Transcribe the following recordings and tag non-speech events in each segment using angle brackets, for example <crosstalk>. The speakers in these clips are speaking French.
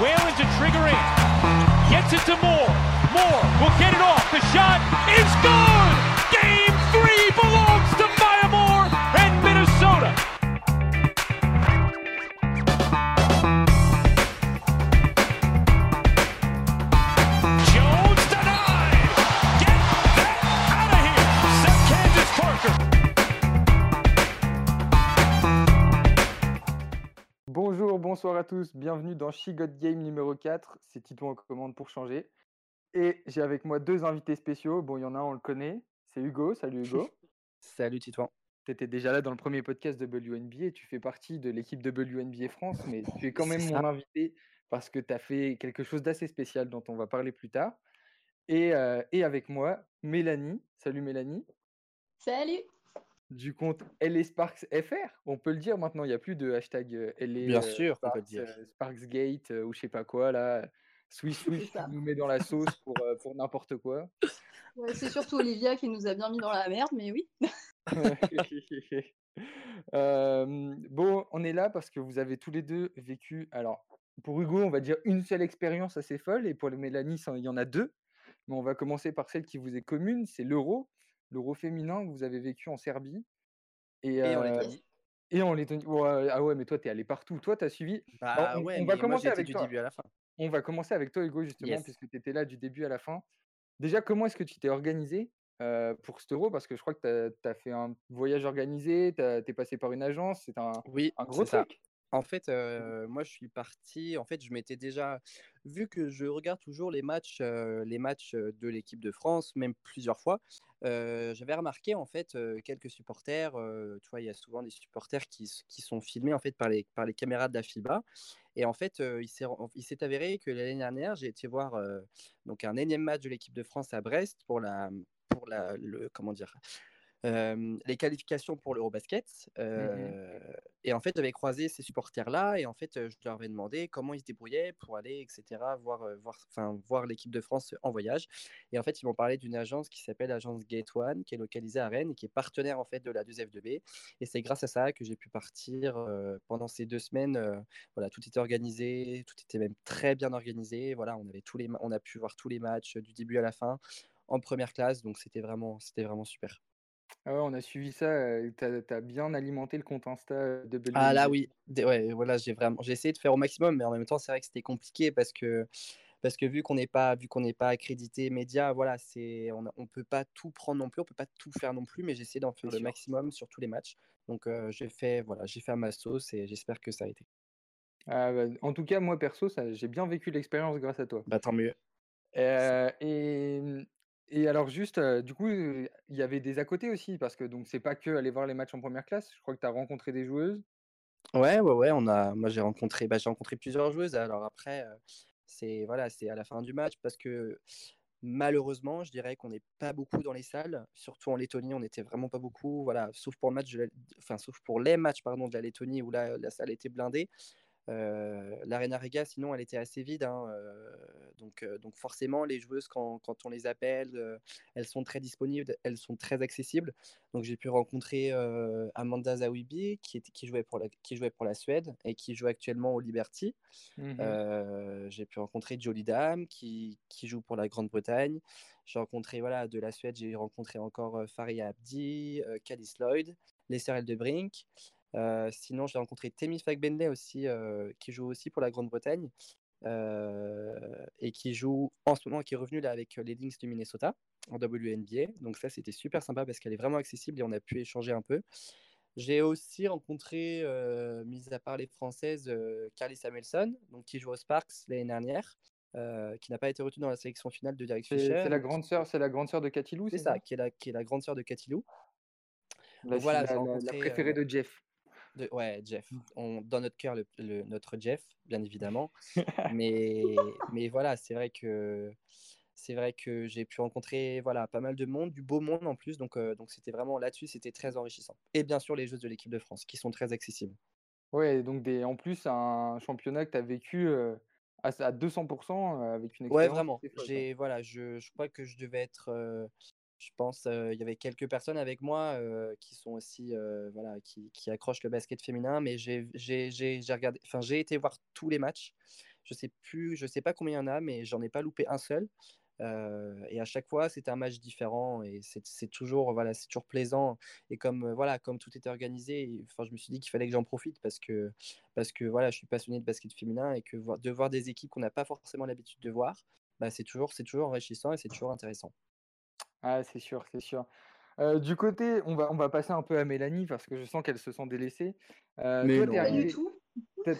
Whalen to trigger in. Gets it to Moore. Moore will get it off. The shot is good. Game three belongs bonsoir à tous, bienvenue dans She Got Game numéro 4, c'est Tito en commande pour changer. Et j'ai avec moi deux invités spéciaux, bon il y en a un on le connaît, c'est Hugo, salut Hugo. <laughs> Salut Titouan. Tu étais déjà là dans le premier podcast de WNBA et tu fais partie de l'équipe de WNBA France, mais tu es quand même mon invité parce que tu as fait quelque chose d'assez spécial dont on va parler plus tard. Et, euh, et avec moi, Mélanie, salut Mélanie, Salut du compte LA Sparks FR, on peut le dire maintenant, il n'y a plus de hashtag euh, LA Bien euh, sûr qu'on peut dire. euh, Sparksgate ou je sais pas quoi là. Swiss <laughs> qui nous met dans la sauce pour, pour n'importe quoi. Ouais, C'est surtout Olivia qui nous a bien mis dans la merde, mais oui. <laughs> Euh, bon, on est là parce que vous avez tous les deux vécu. Alors, pour Hugo, on va dire une seule expérience assez folle, et pour Mélanie, ça- il y en a deux. Mais on va commencer par celle qui vous est commune, c'est l'Euro, l'Euro féminin que vous avez vécu en Serbie. Et, Et en euh, Lettonie. et en Lettonie. Ah ouais, mais toi, t'es allé partout. Toi, t'as suivi. Bah on- ouais, on mais va commencer avec du toi. début à la fin. On va commencer avec toi, Hugo, justement, Yes. puisque tu étais là du début à la fin. Déjà, comment est-ce que tu t'es organisé euh, pour cet euro? Parce que je crois que tu as, fait un voyage organisé, tu es passé par une agence, c'est un, Oui, un gros ça. En fait, euh, moi, je suis parti. En fait, je m'étais déjà vu que je regarde toujours les matchs, euh, les matchs euh, de l'équipe de France, même plusieurs fois. J'avais remarqué en fait quelques supporters. tu vois, il y a souvent des supporters qui, qui sont filmés en fait par les par les caméras de la FIBA. Et en fait, il s'est avéré que l'année dernière, j'ai été voir donc un énième match de l'équipe de France à Brest pour la pour la le comment dire euh, les qualifications pour l'Eurobasket. Euh, Et en fait, j'avais croisé ces supporters-là et en fait, je leur avais demandé comment ils se débrouillaient pour aller, etc., voir, voir, voir l'équipe de France en voyage. Et en fait, ils m'ont parlé d'une agence qui s'appelle l'agence Gate One, qui est localisée à Rennes et qui est partenaire en fait de la 2F2B. Et c'est grâce à ça que j'ai pu partir euh, pendant ces deux semaines. voilà, tout était organisé, tout était même très bien organisé. Voilà, on avait tous les, on a pu voir tous les matchs du début à la fin en première classe, donc c'était vraiment, c'était vraiment super. Ah ouais, on a suivi ça, tu as, bien alimenté le compte Insta de WNBA. Ah là oui, Des- ouais, voilà, j'ai vraiment, j'ai essayé de faire au maximum, mais en même temps, c'est vrai que c'était compliqué parce que, parce que vu qu'on n'est pas, vu qu'on n'est pas accrédité média, voilà, c'est, on, a- on peut pas tout prendre non plus, on peut pas tout faire non plus, mais j'ai essayé d'en faire le sûr. maximum sur tous les matchs. Donc euh, j'ai fait, voilà, j'ai fait à ma sauce et j'espère que ça a été. Ah bah, en tout cas, moi perso, ça- j'ai bien vécu l'expérience grâce à toi. Bah tant mieux. Euh, et, et alors juste, du coup, il y avait des à côté aussi, parce que donc c'est pas que aller voir les matchs en première classe. Je crois que tu as rencontré des joueuses. Ouais, ouais, ouais, on a, moi j'ai rencontré, bah, j'ai rencontré plusieurs joueuses. Alors après, c'est voilà, c'est à la fin du match parce que malheureusement, je dirais qu'on n'est pas beaucoup dans les salles, surtout en Lettonie, on n'était vraiment pas beaucoup. Voilà, sauf pour match, enfin sauf pour les matchs pardon de la Lettonie où là la salle était blindée. Euh, L'Arena Riga, sinon, elle était assez vide. hein, euh, donc, euh, donc forcément, les joueuses, quand, quand on les appelle, elles sont très disponibles, elles sont très accessibles. Donc j'ai pu rencontrer Amanda Zawibi, qui, jouait pour la, qui jouait pour la Suède et qui joue actuellement au Liberty. Euh, j'ai pu rencontrer Jolie Dam, qui, qui joue pour la Grande-Bretagne. J'ai rencontré, voilà, de la Suède, j'ai rencontré encore Faria Abdi, Calice Lloyd, Lesser Eldebrink. Euh, sinon, j'ai rencontré Temi Fagbenley aussi, euh, qui joue aussi pour la Grande-Bretagne euh, et qui joue en ce moment, qui est revenu là avec les Lynx du Minnesota en WNBA. Donc ça, c'était super sympa parce qu'elle est vraiment accessible et on a pu échanger un peu. J'ai aussi rencontré, euh, mis à part les Françaises, euh, Carly Samuelson, donc qui joue aux Sparks l'année dernière, euh, qui n'a pas été retenue dans la sélection finale de Derek C'est Fisher. c'est la grande sœur, c'est la grande sœur de Katilou, C'est ça, qui est la, qui est la grande sœur de Katilou. Voilà, la- la- préférée de Jeff. De- ouais, Jeff. On, dans notre cœur, le, le- notre Jeff, bien évidemment. <laughs> mais, mais voilà, c'est vrai que c'est vrai que j'ai pu rencontrer voilà pas mal de monde, du beau monde en plus. Donc euh, donc c'était vraiment là-dessus, c'était très enrichissant. Et bien sûr les joueuses de l'équipe de France qui sont très accessibles. Ouais, donc des, en plus, un championnat que tu as vécu euh, à, à 200% euh, avec une Ouais, expérience vraiment. folle, quoi. J'ai voilà, je, je crois que je devais être euh, je pense euh, il y avait quelques personnes avec moi euh, qui sont aussi euh, voilà qui, qui accrochent le basket féminin mais j'ai j'ai été voir tous les matchs Je sais plus, je sais pas combien il y en a, mais j'en ai pas loupé un seul. Euh, et à chaque fois, c'était un match différent et c'est toujours, voilà, c'est toujours plaisant. Et comme, euh, voilà, comme tout était organisé, enfin, je me suis dit qu'il fallait que j'en profite parce que, parce que voilà, je suis passionné de basket féminin et que de voir des équipes qu'on n'a pas forcément l'habitude de voir, bah, c'est toujours, toujours enrichissant et c'est toujours intéressant. Ah, c'est sûr, c'est sûr. Euh, du côté, on va, on va passer un peu à Mélanie parce que je sens qu'elle se sent délaissée. Mais toi, non. Pas du tout.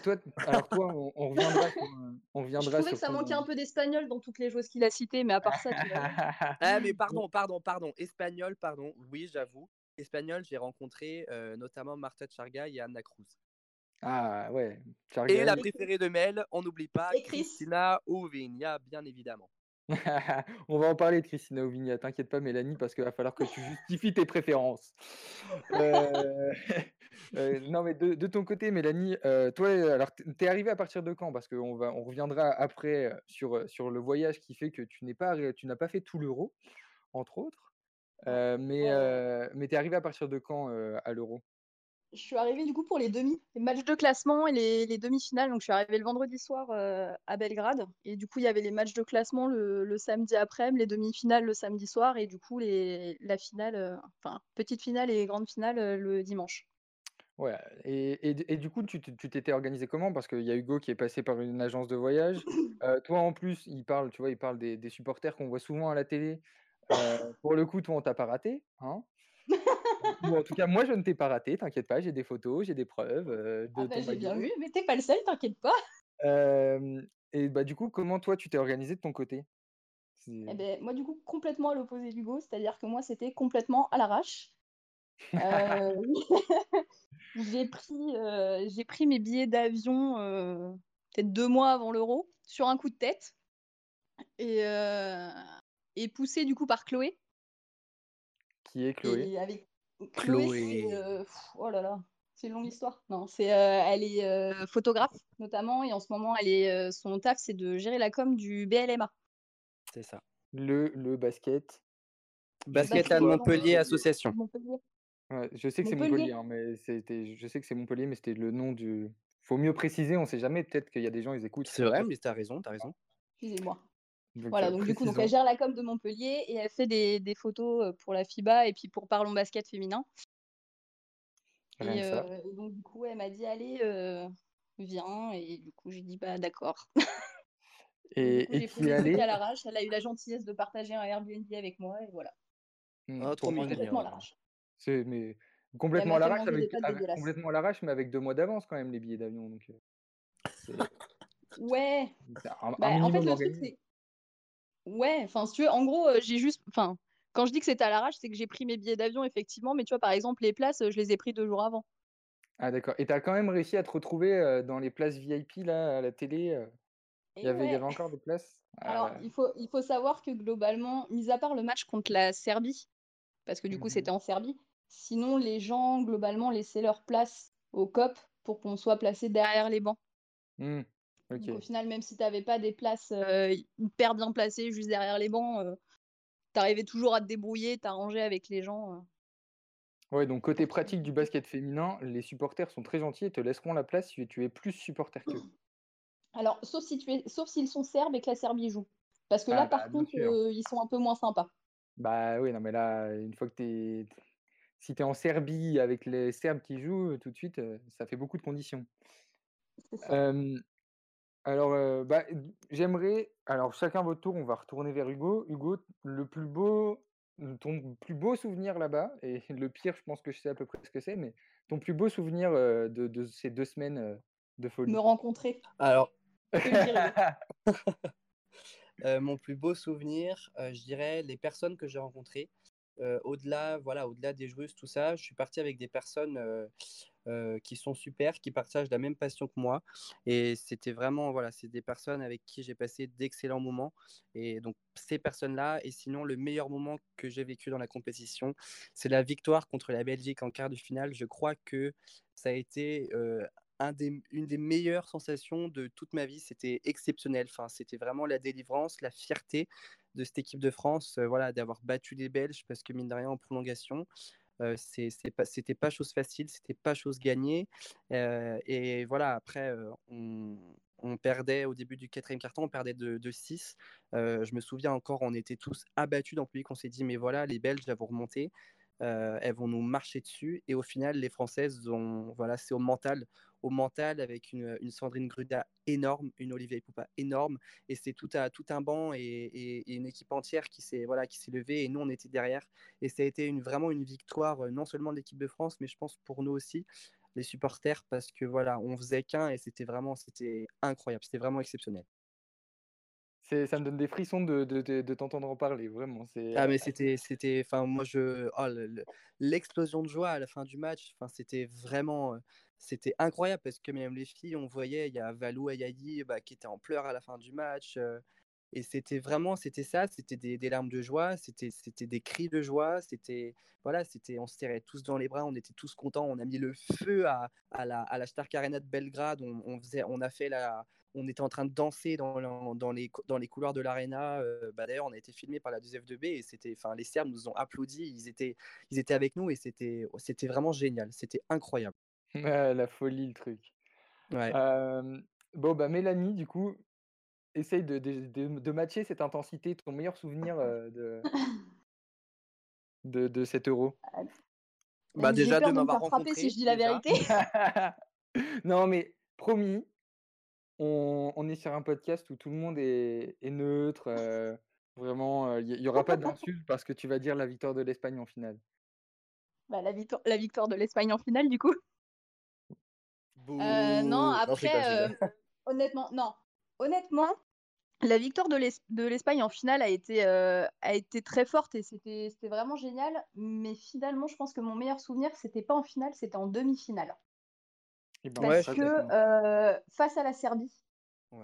toi, alors toi, on, on reviendra sur, euh, on Je trouvais que ça manquait un peu d'espagnol dans toutes les joueuses qu'il a citées, mais à part ça, tu. <laughs> Ah, mais pardon, pardon, pardon. Espagnol, pardon. Oui, j'avoue. Espagnol, j'ai rencontré euh, notamment Marta Charga et Anna Cruz. Ah ouais, Et la préférée de Mel, on n'oublie pas, Et Chris. Christina Ouvinia, bien évidemment. <laughs> On va en parler de Christina Ovigna, t'inquiète pas Mélanie, parce qu'il va falloir que tu justifies tes préférences. Euh, <laughs> euh, non mais de, de ton côté Mélanie, euh, toi alors t'es arrivée à partir de quand? Parce qu'on va on reviendra après sur, sur le voyage qui fait que tu n'es pas tu n'as pas fait tout l'euro, entre autres. Mais mais t'es arrivée à partir de quand à l'euro? Je suis arrivée du coup pour les demi, les matchs de classement et les, les demi-finales. Donc je suis arrivée le vendredi soir euh, à Belgrade. Et du coup, il y avait les matchs de classement le, le samedi après, les demi-finales le samedi soir. Et du coup, les, la finale, euh, enfin, petite finale et grande finale euh, le dimanche. Ouais, et, et, et du coup, tu t'étais organisé comment? Parce qu'il y a Hugo qui est passé par une agence de voyage. <coughs> Toi, en plus, il parle, tu vois, il parle des, des supporters qu'on voit souvent à la télé. Pour le coup, toi, on t'a pas raté, hein? <laughs> Ou en tout cas, moi, je ne t'ai pas raté, t'inquiète pas, j'ai des photos, j'ai des preuves euh, de Ah bah, j'ai bien vu, mais t'es pas le seul, t'inquiète pas. Euh, et bah, du coup, comment toi, tu t'es organisé de ton côté? Eh ben, moi, du coup, complètement à l'opposé d'Hugo, c'est-à-dire que moi, c'était complètement à l'arrache. Euh, <laughs> <laughs> j'ai pris, euh, j'ai pris mes billets d'avion peut-être deux mois avant l'euro sur un coup de tête et, et poussé du coup par Chloé. Qui est Chloé? Et avec Chloé, Chloé. c'est, euh, pff, oh là là, c'est une longue histoire. Non, c'est, euh, elle est euh, photographe notamment et en ce moment, elle est, euh, son taf, c'est de gérer la com du BLMA. C'est ça. Le, le basket. Basket Basket à Montpellier. Association. Montpellier. Ouais, je sais que c'est Montpellier. Montpellier, hein, mais c'était, je sais que c'est Montpellier, mais c'était le nom du. Faut mieux préciser, on sait jamais. Peut-être qu'il y a des gens, ils écoutent. C'est vrai, mais t'as raison, t'as raison. Excusez-moi. Donc, Voilà, euh, donc du coup, donc, elle gère la com de Montpellier et elle fait des, des photos euh, pour la FIBA et puis pour Parlons Basket féminin. Rien Et, que ça. euh, et donc du coup, elle m'a dit allez, euh, viens. Et du coup, j'ai dit bah d'accord. Et, <laughs> coup, et tu y à l'arrache. Elle a eu la gentillesse de partager un Airbnb avec moi et voilà. Oh, pour trop mignon. Complètement à l'arrache. C'est mais complètement l'arrache avec, avec- complètement à l'arrache, mais avec deux mois d'avance quand même les billets d'avion. Donc Ouais, un, un bah en fait le truc c'est ouais, enfin si tu veux, en gros, euh, j'ai juste, enfin quand je dis que c'était à l'arrache, c'est que j'ai pris mes billets d'avion effectivement, mais tu vois par exemple les places, euh, je les ai pris deux jours avant. Ah d'accord. Et tu as quand même réussi à te retrouver euh, dans les places VIP là à la télé. Il y avait, il y avait encore des places? <laughs> Ah Alors, il faut, il faut savoir que globalement, mis à part le match contre la Serbie, parce que du coup Mhm. c'était en Serbie, sinon les gens globalement laissaient leur place au COP pour qu'on soit placé derrière les bancs. Hmm, Donc au final, même si tu n'avais pas des places euh, hyper bien placées juste derrière les bancs, tu arrivais toujours à te débrouiller, t'arranger avec les gens. euh. Ouais, donc côté pratique du basket féminin, les supporters sont très gentils et te laisseront la place si tu es plus supporter qu'eux. <clears throat> Alors, sauf si tu es, sauf s'ils sont serbes et que la Serbie joue. Parce que là, Ah par bah bien contre, euh, ils sont un peu moins sympas. Bah oui, non mais là, une fois que t'es, si t'es en Serbie avec les Serbes qui jouent, tout de suite, euh, ça fait beaucoup de conditions. C'est ça. Euh, alors, euh, bah, j'aimerais, alors chacun votre tour, on va retourner vers Hugo. Hugo, le plus beau, ton plus beau souvenir là-bas, et <laughs> le pire, je pense que je sais à peu près ce que c'est, mais ton plus beau souvenir euh, de, de ces deux semaines euh, de folie? Me rencontrer. Alors, <laughs> <laughs> euh, mon plus beau souvenir, euh, je dirais les personnes que j'ai rencontrées. Euh, au-delà, voilà, au-delà des joueuses, tout ça, je suis parti avec des personnes euh, qui sont super, qui partagent la même passion que moi. Et c'était vraiment, voilà, c'est des personnes avec qui j'ai passé d'excellents moments. Et donc, ces personnes-là, et sinon, le meilleur moment que j'ai vécu dans la compétition, c'est la victoire contre la Belgique en quart de finale. Je crois que ça a été euh, une des meilleures sensations de toute ma vie. C'était exceptionnel. Enfin, c'était vraiment la délivrance, la fierté de cette équipe de France, euh, voilà, d'avoir battu les Belges, parce que mine de rien, en prolongation, c'était pas chose facile, c'était pas chose gagnée. Et voilà, après, on, perdait au début du quatrième carton, on perdait de, de 6. je me souviens encore, on était tous abattus dans le public. On s'est dit, mais voilà, les Belges elles vont remonter. Elles vont nous marcher dessus. Et au final, les Françaises, ont, voilà, c'est au mental au mental avec une, Sandrine Gruda énorme, une Olivier Poupa énorme. Et c'est tout, tout un banc et, une équipe entière qui s'est voilà, levée et nous, on était derrière. Et ça a été une, vraiment une victoire, euh, non seulement de l'équipe de France, mais je pense pour nous aussi, les supporters, parce que voilà, on faisait qu'un et c'était vraiment c'était incroyable, c'était vraiment exceptionnel ça me donne des frissons de, de, t'entendre en parler, vraiment. Ah, mais c'était, c'était, enfin, moi, je, oh, l'explosion de joie à la fin du match, enfin, c'était vraiment, c'était incroyable parce que même les filles, on voyait, il y a Valou Ayayi bah, qui était en pleurs à la fin du match. et c'était vraiment, c'était ça, c'était des, des, larmes de joie, c'était, c'était des cris de joie, c'était, voilà, c'était, on se serrait tous dans les bras, on était tous contents, on a mis le feu à, à la, à la Stark Arena de Belgrade, on, on, faisait, on a fait la, on était en train de danser dans, dans, les, dans les couloirs de l'arena. bah, D'ailleurs, on a été filmé par la 2F2B et c'était, enfin, les Serbes nous ont applaudi, ils étaient, ils étaient avec nous et c'était, c'était vraiment génial, c'était incroyable. <laughs> la folie, le truc. bon, bah, Mélanie, du coup, essaye de, de, matcher cette intensité, ton meilleur souvenir <laughs> de, de, de cet euro. Bah, déjà, de m'avoir rencontré. si je dis la vérité. <laughs> non, mais promis, on, est sur un podcast où tout le monde est, neutre. vraiment, il n'y aura pas d'insultes parce que tu vas dire la victoire de l'Espagne en finale. Bah, la, victoire, la victoire de l'Espagne en finale, du coup. Euh, non, après, euh, honnêtement, non. Honnêtement, la victoire de l'Espagne en finale a été, euh, a été très forte et c'était vraiment génial. Mais finalement, je pense que mon meilleur souvenir, c'était pas en finale, c'était en demi-finale. Ben, parce que face à la Serbie,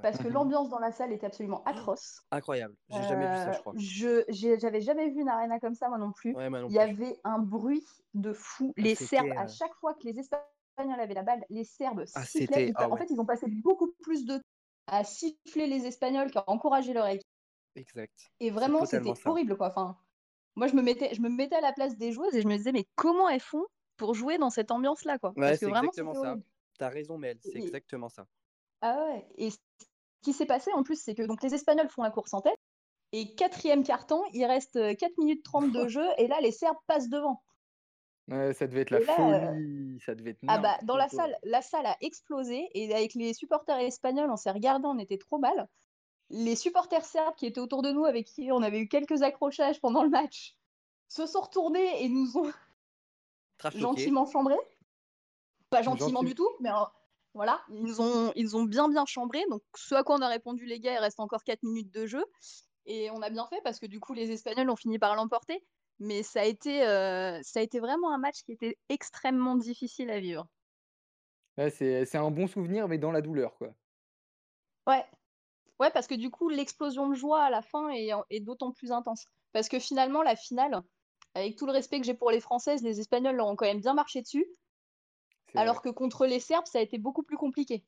parce que l'ambiance dans la salle était absolument atroce. Incroyable, j'ai jamais vu ça, je crois. Je j'avais jamais vu une arena comme ça, moi non plus. Il y avait un bruit de fou. Les Serbes, à chaque fois que les Espagnols avaient la balle, les Serbes ah, sifflaient. Ah en fait, ils ont passé beaucoup plus de temps à siffler les Espagnols qu'à encourager leur équipe. Exact. Et vraiment, c'était horrible, quoi. Enfin, moi, je me, mettais, je me mettais à la place des joueuses et je me disais, mais comment elles font pour jouer dans cette ambiance-là, quoi? Ouais, c'est exactement ça. T'as raison, Mel, c'est exactement ça. Ah ouais. Et ce qui s'est passé, en plus, c'est que donc les Espagnols font la course en tête. Et quatrième carton, il reste 4 minutes 30 de <laughs> jeu. et là, les Serbes passent devant ça devait être la folie, ça devait être Ah bah, dans la salle, la salle a explosé et avec les supporters espagnols, on s'est regardé, on était trop mal. Les supporters serbes qui étaient autour de nous, avec qui on avait eu quelques accrochages pendant le match, se sont retournés et nous ont gentiment chambrés. Pas gentiment du tout, mais voilà, ils nous ont, ils ont bien bien chambré. Donc ce à quoi on a répondu les gars, il reste encore 4 minutes de jeu. Et on a bien fait parce que du coup les Espagnols ont fini par l'emporter. Mais ça a, été, ça a été vraiment un match qui était extrêmement difficile à vivre. c'est un bon souvenir, mais dans la douleur, quoi. Ouais. Ouais, parce que du coup, l'explosion de joie à la fin est, est d'autant plus intense. Parce que finalement, la finale, avec tout le respect que j'ai pour les Françaises, les Espagnols leur ont quand même bien marché dessus. Alors que contre les Serbes, ça a été beaucoup plus compliqué.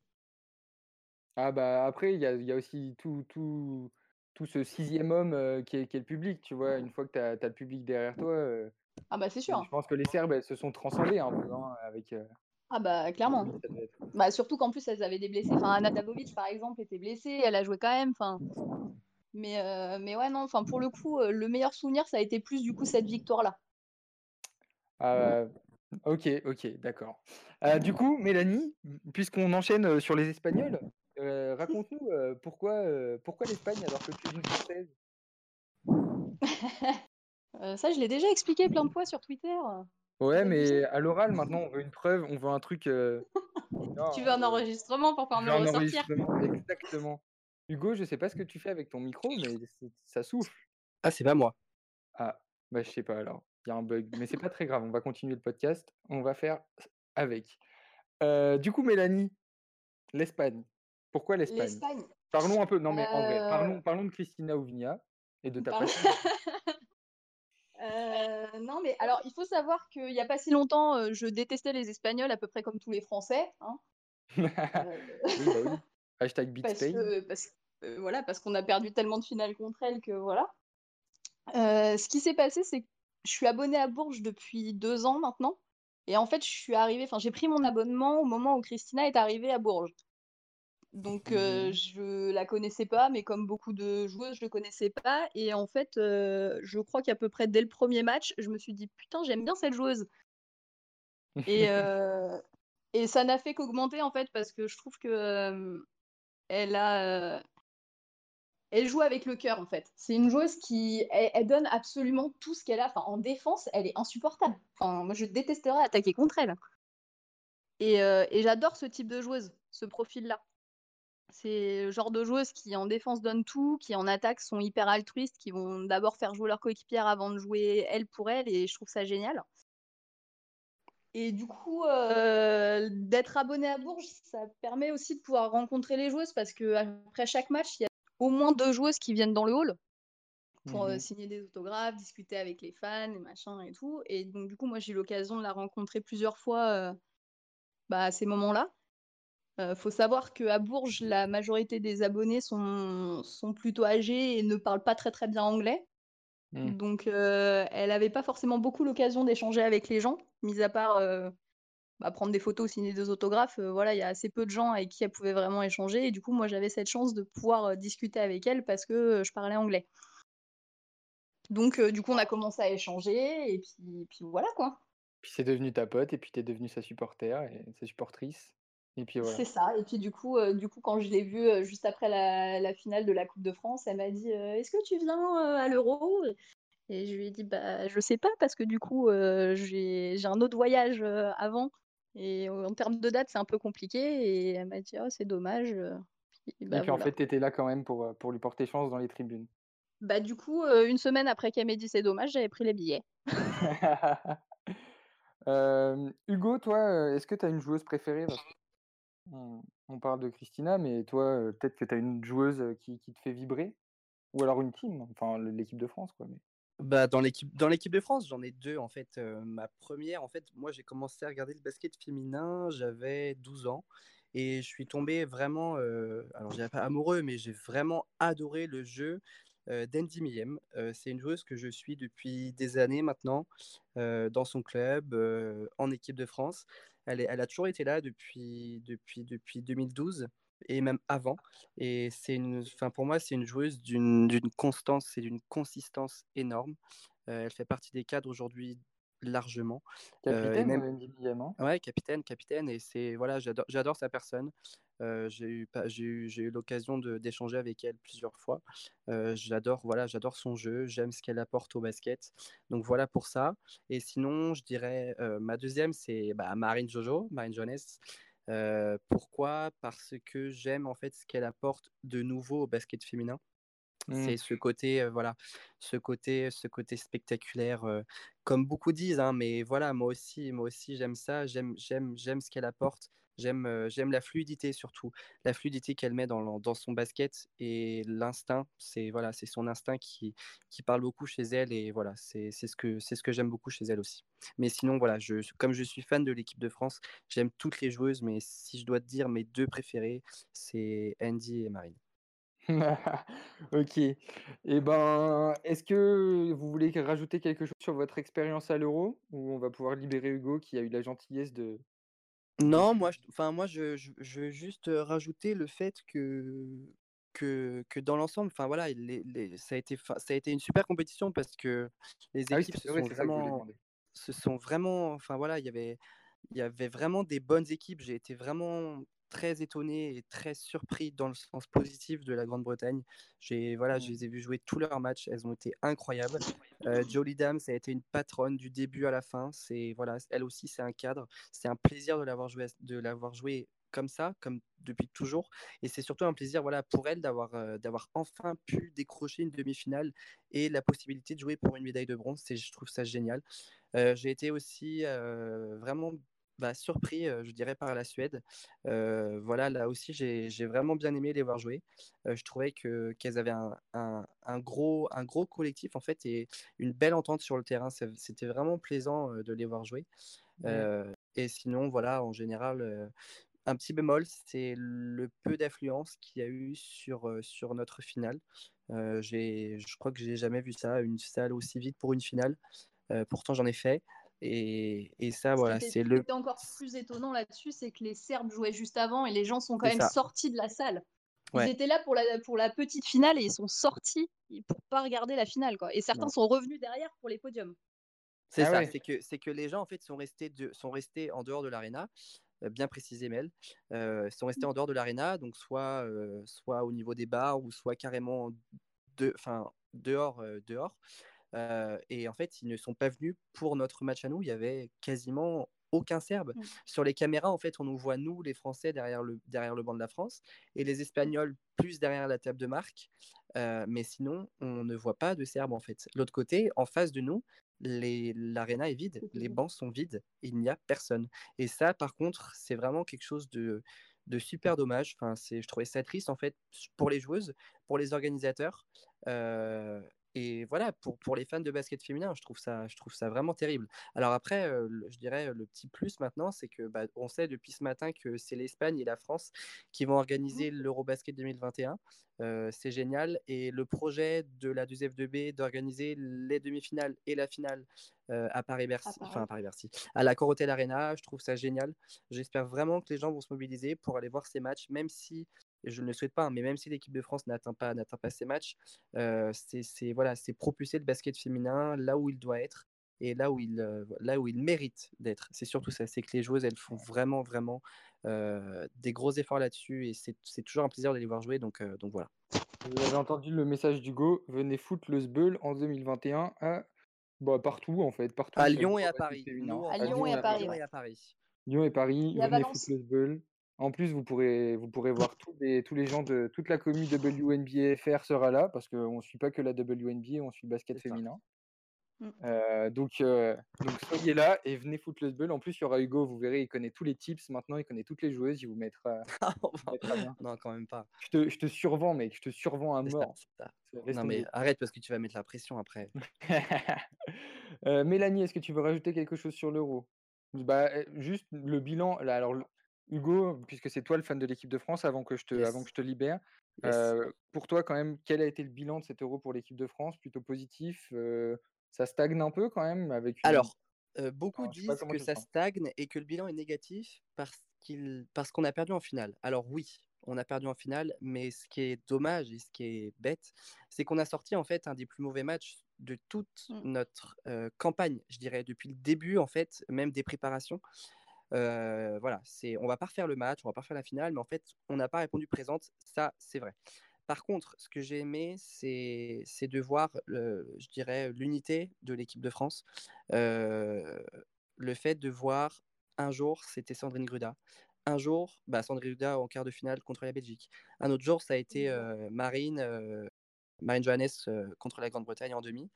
Ah bah après, il y a, y a, aussi tout, tout, tout ce sixième homme qui, est, le public, tu vois. Une fois que tu as, le public derrière toi. ah bah c'est sûr. Je pense que les Serbes, elles se sont transcendées un peu hein, avec. ah bah clairement. Bah, surtout qu'en plus elles avaient des blessés. Enfin, Anna Davovic par exemple était blessée, elle a joué quand même. Enfin, mais mais ouais non. Enfin pour le coup, le meilleur souvenir ça a été plus du coup cette victoire là. Ah, ok ok d'accord. du coup Mélanie, puisqu'on enchaîne sur les Espagnols, raconte-nous pourquoi, pourquoi l'Espagne alors que tu es une Française? <laughs> Ça, je l'ai déjà expliqué plein de fois sur Twitter. Ouais, mais à l'oral, maintenant, on veut une preuve, on veut un truc. <laughs> tu veux un enregistrement pour pouvoir me ressortir? Exactement. Hugo, je sais pas ce que tu fais avec ton micro, mais ça souffle. Ah, c'est pas moi. Ah, bah je sais pas alors. Il y a un bug, mais c'est pas très grave. On va continuer le podcast. On va faire avec. du coup, Mélanie, l'Espagne. Pourquoi l'Espagne? Parlons un peu, non mais en vrai, parlons, parlons de Christina Ouvigna et de ta passion. <laughs> Euh, non, mais alors, il faut savoir qu'il n'y a pas si longtemps, euh, je détestais les Espagnols à peu près comme tous les Français. Hein. <laughs> oui, bah Hashtag parce, parce, voilà, parce qu'on a perdu tellement de finales contre elles que voilà. Euh, ce qui s'est passé, c'est que je suis abonnée à Bourges depuis deux ans maintenant. Et en fait, je suis arrivée, enfin, j'ai pris mon abonnement au moment où Christina est arrivée à Bourges. Donc, Mmh euh, je la connaissais pas, mais comme beaucoup de joueuses, je le connaissais pas. Et en fait, euh, je crois qu'à peu près dès le premier match, je me suis dit putain, j'aime bien cette joueuse. Et, <laughs> et ça n'a fait qu'augmenter en fait, parce que je trouve que elle a, elle joue avec le cœur en fait. C'est une joueuse qui, elle, donne absolument tout ce qu'elle a. En défense, elle est insupportable. Moi, je détesterais attaquer contre elle. Et, euh, et j'adore ce type de joueuse, ce profil-là. C'est le genre de joueuses qui en défense donnent tout, qui en attaque sont hyper altruistes, qui vont d'abord faire jouer leur coéquipière avant de jouer elle pour elle, et je trouve ça génial. Et du coup, euh, d'être abonné à Bourges, ça permet aussi de pouvoir rencontrer les joueuses parce que après chaque match, il y a au moins deux joueuses qui viennent dans le hall pour euh, Mhm. signer des autographes, discuter avec les fans et machin et tout. Et donc du coup, moi j'ai eu l'occasion de la rencontrer plusieurs fois euh, bah, à ces moments-là. Euh, faut savoir qu'à Bourges, la majorité des abonnés sont, sont plutôt âgés et ne parlent pas très très bien anglais. Mm. Donc elle n'avait pas forcément beaucoup l'occasion d'échanger avec les gens, mis à part bah, prendre des photos, signer des autographes. euh, voilà, il y a assez peu de gens avec qui elle pouvait vraiment échanger. Et du coup, moi j'avais cette chance de pouvoir euh, discuter avec elle parce que euh, je parlais anglais. Donc euh, du coup, on a commencé à échanger et puis, puis voilà quoi. Puis c'est devenu ta pote, et puis t'es devenu sa supporter, et sa supportrice. Et puis voilà. C'est ça. Et puis du coup, euh, du coup, quand je l'ai vue euh, juste après la, la finale de la Coupe de France, elle m'a dit Est-ce que tu viens à l'Euro? Et je lui ai dit Bah, je sais pas parce que du coup, j'ai j'ai un autre voyage avant. Et en termes de date, c'est un peu compliqué. Et elle m'a dit Oh, c'est dommage. euh. Puis, Et bah, puis en fait, t'étais là quand même pour, euh, pour lui porter chance dans les tribunes. Bah, du coup, euh, une semaine après qu'elle m'ait dit c'est dommage, j'avais pris les billets. <laughs> Euh, Hugo, toi, est-ce que tu as une joueuse préférée? On, on parle de Christina, mais toi, peut-être que tu as une joueuse qui, qui te fait vibrer? Ou alors une team, enfin l'équipe de France, quoi. Mais... Bah, dans l'équipe dans l'équipe de France, j'en ai deux en fait. Euh, ma première, en fait, moi j'ai commencé à regarder le basket féminin, j'avais 12 ans et je suis tombé vraiment, euh, alors dirais pas amoureux, mais j'ai vraiment adoré le jeu euh, d'Andy Millem. Euh, c'est une joueuse que je suis depuis des années maintenant dans son club, en équipe de France. Elle, est- elle a toujours été là depuis, depuis, depuis 2012 et même avant. Et c'est une, enfin pour moi, c'est une joueuse d'une d'une constance et d'une consistance énorme. Euh, elle fait partie des cadres aujourd'hui largement. Euh, Capitaine, même, euh, Billam, hein ouais, capitaine, capitaine. Et c'est voilà, j'adore, j'adore sa personne. Euh, j'ai eu, pas- j'ai eu, j'ai eu l'occasion de- d'échanger avec elle plusieurs fois. Euh, j'adore, voilà, j'adore son jeu. J'aime ce qu'elle apporte au basket. Donc voilà pour ça. Et sinon, je dirais ma deuxième, c'est bah, Marine Jojo, Marine Jones. Euh, pourquoi? Parce que j'aime en fait ce qu'elle apporte de nouveau au basket féminin. Mm. C'est ce côté, euh, voilà, ce côté, ce côté spectaculaire, euh, comme beaucoup disent, hein, mais voilà, moi aussi, moi aussi, j'aime ça, j'aime, j'aime, j'aime ce qu'elle apporte, j'aime, j'aime la fluidité surtout, la fluidité qu'elle met dans, dans son basket et l'instinct, c'est voilà, c'est son instinct qui, qui parle beaucoup chez elle et voilà, c'est, ce que, c'est ce que j'aime beaucoup chez elle aussi. Mais sinon, voilà, je, comme je suis fan de l'équipe de France, j'aime toutes les joueuses, mais si je dois te dire mes deux préférées, c'est Andy et Marine. <laughs> Ok. Et ben, est-ce que vous voulez rajouter quelque chose sur votre expérience à l'Euro ou on va pouvoir libérer Hugo qui a eu la gentillesse de. Non, moi, je, enfin, moi, je, je, je veux juste rajouter le fait que, que, que dans l'ensemble, enfin voilà, les, les- ça a été, fa- ça a été une super compétition parce que les Ah oui, équipes se vrai, sont vraiment, se sont vraiment, enfin voilà, il y avait, il y avait vraiment des bonnes équipes. J'ai été vraiment très étonné et très surpris dans le sens positif de la Grande-Bretagne. J'ai, voilà, je Mm. les ai vus jouer tous leurs matchs, elles ont été incroyables. Euh, Jolie Dam, ça a été une patronne du début à la fin. C'est voilà, elle aussi, c'est un cadre. C'est un plaisir de l'avoir joué, de l'avoir joué comme ça, comme depuis toujours. Et c'est surtout un plaisir, voilà, pour elle d'avoir euh, d'avoir enfin pu décrocher une demi-finale et la possibilité de jouer pour une médaille de bronze. Je trouve ça génial. Euh, j'ai été aussi euh, vraiment bah, surpris, euh, je dirais, par la Suède. Euh, voilà, là aussi, j'ai j'ai vraiment bien aimé les voir jouer. Euh, je trouvais que qu'elles avaient un, un, un gros, un gros collectif, en fait, et une belle entente sur le terrain. C'était vraiment plaisant de les voir jouer. Et sinon, voilà, en général, un petit bémol, c'est le peu d'affluence qu'il y a eu sur, sur notre finale. J'ai- je crois que j'ai jamais vu ça, une salle aussi vide pour une finale. Euh, pourtant, j'en ai fait. Et, et ça, voilà, c'est ce qui le. était encore plus étonnant là-dessus, c'est que les Serbes jouaient juste avant et les gens sont quand même ça. sortis de la salle. Ils étaient là pour la, pour la petite finale et ils sont sortis pour pas regarder la finale. Quoi. Et certains Non. sont revenus derrière pour les podiums. C'est Ah ça, ouais. c'est que, c'est que les gens en fait sont restés, de, sont restés en dehors de l'aréna, euh, bien précisé Mel, euh, sont restés en dehors de l'aréna, donc soit, euh, soit au niveau des bars ou soit carrément de, enfin, dehors, euh, dehors. Euh, et en fait, ils ne sont pas venus pour notre match à nous. Il y avait quasiment aucun Serbe. Mm. Sur les caméras, en fait, on nous voit nous, les Français, derrière le, derrière le banc de la France, et les Espagnols plus derrière la table de marque. Euh, mais sinon, on ne voit pas de Serbes en fait. L'autre côté, en face de nous, l'aréna est vide, les bancs sont vides, il n'y a personne. Et ça, par contre, c'est vraiment quelque chose de, de super dommage. Enfin, je trouvais ça triste en fait pour les joueuses, pour les organisateurs. euh, et voilà, pour, pour les fans de basket féminin, je trouve ça, je trouve ça vraiment terrible. Alors après, euh, le- je dirais le petit plus maintenant, c'est que bah, on sait depuis ce matin que c'est l'Espagne et la France qui vont organiser l'Eurobasket 2021. Euh, c'est génial. Et le projet de la 2F2B d'organiser les demi-finales et la finale euh, à Paris-Bercy, enfin à Paris-Bercy, à la Corotel Arena, je trouve ça génial. J'espère vraiment que les gens vont se mobiliser pour aller voir ces matchs, même si je ne le souhaite pas, hein, mais même si l'équipe de France n'atteint pas, n'atteint pas ces matchs, euh, c'est, c'est, voilà, c'est propulser le basket féminin là où il doit être et là où il, euh, là où il mérite d'être. C'est surtout ça, c'est que les joueuses, elles font vraiment, vraiment euh, des gros efforts là-dessus et c'est, c'est toujours un plaisir de les voir jouer. Donc, euh, donc voilà. Vous avez entendu le message d'Hugo, venez foutre le sbeul en 2021 à bah, partout en fait, partout À Lyon et à Paris. Nous, À Lyon et à Paris, Lyon et à Paris. Lyon et Paris, venez foutre le sbeul. En plus, vous pourrez, vous pourrez voir tous les, tous les gens de toute la commune WNBA FR sera là parce qu'on ne suit pas que la WNBA, on suit le basket féminin. Mm. Euh, donc, euh, donc soyez là et venez foutre le sbeul. En plus, il y aura Hugo, vous verrez, il connaît tous les tips maintenant, il connaît toutes les joueuses, il vous mettra, <laughs> il vous mettra bien. non, quand même pas. Je te, je te survends, mec, je te survends à ça, mort. ça. Non, mais arrête parce que tu vas mettre la pression après. <laughs> Euh, Mélanie, est-ce que tu veux rajouter quelque chose sur l'Euro? Bah, juste le bilan. Là, alors, le- Hugo, puisque c'est toi le fan de l'équipe de France, avant que je te, avant que je te libère, Yes. euh, pour toi, quand même, quel a été le bilan de cet Euro pour l'équipe de France? Plutôt positif? euh, ça stagne un peu quand même avec une. Alors, euh, beaucoup Alors, disent que ça sens. stagne et que le bilan est négatif parce qu'on a perdu en finale. Alors oui, on a perdu en finale, mais ce qui est dommage et ce qui est bête, c'est qu'on a sorti en fait un des plus mauvais matchs de toute Mm. notre campagne, je dirais, depuis le début en fait, même des préparations. Euh, voilà, c'est, on va pas refaire le match, on va pas refaire la finale, mais en fait, on n'a pas répondu présente. Ça, c'est vrai. Par contre, ce que j'ai aimé, c'est, c'est de voir, le- je dirais, l'unité de l'équipe de France. Euh, le fait de voir un jour, c'était Sandrine Gruda. Un jour, bah, Sandrine Gruda en quart de finale contre la Belgique. Un autre jour, ça a été euh, Marine, euh, Marine Johannes contre la Grande-Bretagne en demi.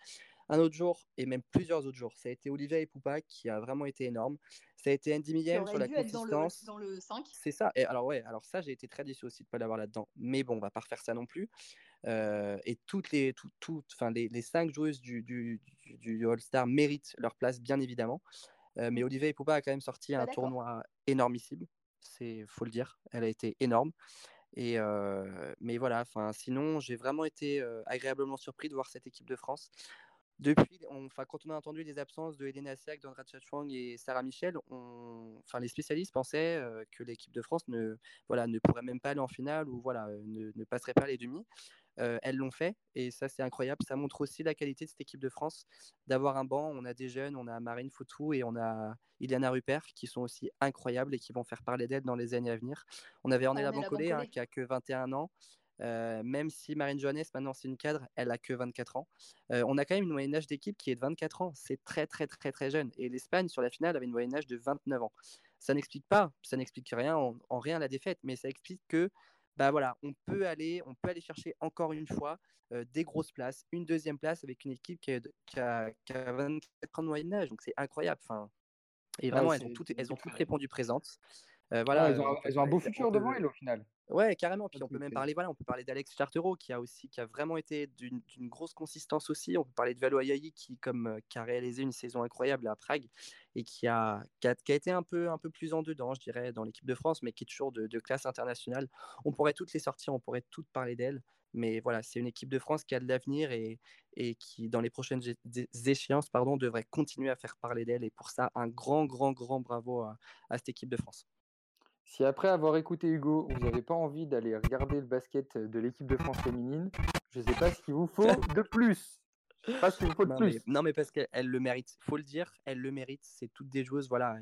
Un autre jour, et même plusieurs autres jours, ça a été Olivia et Poupa qui a vraiment été énorme. Ça a été Andy aurait sur la être dans le, consistance. dans le 5. C'est ça. Et alors ouais, alors ça j'ai été très déçu aussi de pas l'avoir là-dedans. Mais bon, on va pas refaire ça non plus. Euh, et toutes les, tout, toutes, enfin les, les cinq joueuses du, du, du, du All-Star méritent leur place bien évidemment. Euh, mais. Olivia Poupa a quand même sorti un tournoi énormissime. C'est faut le dire. Elle a été énorme. Et euh, mais voilà. Sinon j'ai vraiment été euh, agréablement surpris de voir cette équipe de France. Depuis, on, enfin, quand on a entendu les absences de Elena Siak, Dandra Chachwang et Sarah Michel, on, enfin, les spécialistes pensaient euh, que l'équipe de France ne, voilà, ne pourrait même pas aller en finale ou voilà, euh, ne, ne passerait pas les demi. Euh, elles l'ont fait et ça c'est incroyable. Ça montre aussi la qualité de cette équipe de France d'avoir un banc. On a des jeunes, on a Marine Foutou et on a Iliana Rupert qui sont aussi incroyables et qui vont faire parler d'elles dans les années à venir. On avait Ornella Bancolé hein, Bancolé. qui a que 21 ans. Euh, même si Marine Johannes, maintenant c'est une cadre, elle a que 24 ans. Euh, on a quand même une moyenne d'âge d'équipe qui est de 24 ans. C'est très très très très jeune. Et l'Espagne sur la finale avait une moyenne d'âge de 29 ans. Ça n'explique pas, ça n'explique rien en, en rien la défaite, mais ça explique que bah voilà, on peut aller, on peut aller chercher encore une fois euh, des grosses places, une deuxième place avec une équipe qui a, qui a, qui a 24 ans de moyenne d'âge. Donc c'est incroyable. Enfin, et Ouais, vraiment, elles ont toutes, c'est elles ont très toutes répondu présentes. Euh, voilà, Ah, elles, ont, elles ont un beau futur devant elles au final. Ouais, carrément. Puis on peut même parler, voilà, on peut parler d'Alex Chartereau qui a aussi, qui a vraiment été d'une grosse consistance aussi. On peut parler de Valo Ayayi qui, comme, euh, qui a réalisé une saison incroyable à Prague et qui a, qui a, qui a été un peu, un peu plus en dedans, je dirais, dans l'équipe de France, mais qui est toujours de, de classe internationale. On pourrait toutes les sortir, on pourrait toutes parler d'elle. Mais voilà, c'est une équipe de France qui a de l'avenir et, et qui, dans les prochaines échéances, pardon, devrait continuer à faire parler d'elle. Et pour ça, un grand, grand, grand bravo à, à cette équipe de France. Si après avoir écouté Hugo, vous n'avez pas envie d'aller regarder le basket de l'équipe de France féminine, je ne sais pas ce qu'il vous faut de plus. Je sais pas ce qu'il vous faut de Non mais, plus. non, mais parce qu'elle elle le mérite. faut le dire, elle le mérite. C'est toutes des joueuses, voilà.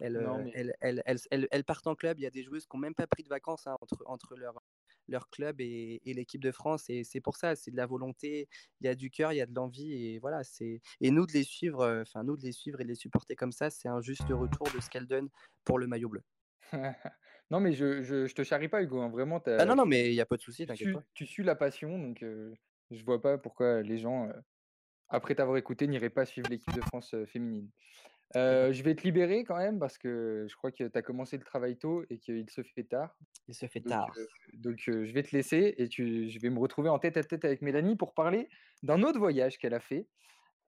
Elles, Non, euh, mais- elles, elles, elles, elles- elles partent en club. Il y a des joueuses qui n'ont même pas pris de vacances hein, entre, entre leur, leur club et, et l'équipe de France. Et c'est pour ça, c'est de la volonté, il y a du cœur, il y a de l'envie. Et voilà, c'est et nous de les suivre, euh, enfin nous de les suivre et de les supporter comme ça, c'est un juste retour de ce qu'elles donnent pour le maillot bleu. <laughs> non, mais je, je, je te charrie pas, Hugo. hein, Vraiment, Ah t'as- non, non, mais il n'y a pas de souci, tu, t'inquiète suis, pas. tu suis la passion, donc euh, je vois pas pourquoi les gens, euh, après t'avoir écouté, n'iraient pas suivre l'équipe de France euh, féminine. Euh, je vais te libérer quand même parce que je crois que tu as commencé le travail tôt et qu'il se fait tard. Il se fait Donc, tard. euh, donc, euh, je vais te laisser et tu, je vais me retrouver en tête à tête avec Mélanie pour parler d'un autre voyage qu'elle a fait.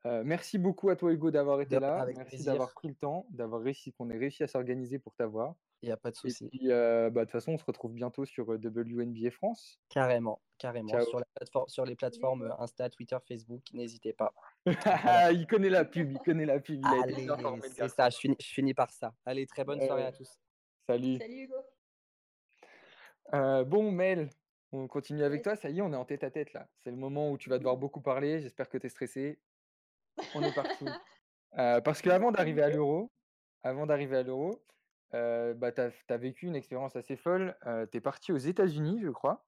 Euh, merci beaucoup à toi Hugo d'avoir été De- là. avec merci d'avoir pris le temps, d'avoir réussi, qu'on ait réussi à s'organiser pour t'avoir. Il n'y a pas de Et souci. puis, euh, bah, de toute façon, on se retrouve bientôt sur euh, WNBA France. Carrément, carrément. Ciao. Sur, la plateforme, sur les plateformes Insta, Twitter, Facebook, n'hésitez pas. <laughs> il connaît la pub, il connaît la pub. C'est ça, je finis, je finis par ça. Allez, très bonne soirée à tous. Salut. Salut Hugo. Euh, bon, Mel, on continue avec toi. Ça y est, on est en tête à tête là. C'est le moment où tu vas devoir beaucoup parler. J'espère que tu es stressé. On est parti. <laughs> Euh, parce qu'avant d'arriver à l'euro, avant d'arriver à l'euro, euh, bah, tu as, vécu une expérience assez folle. tu es parti aux États-Unis, je crois.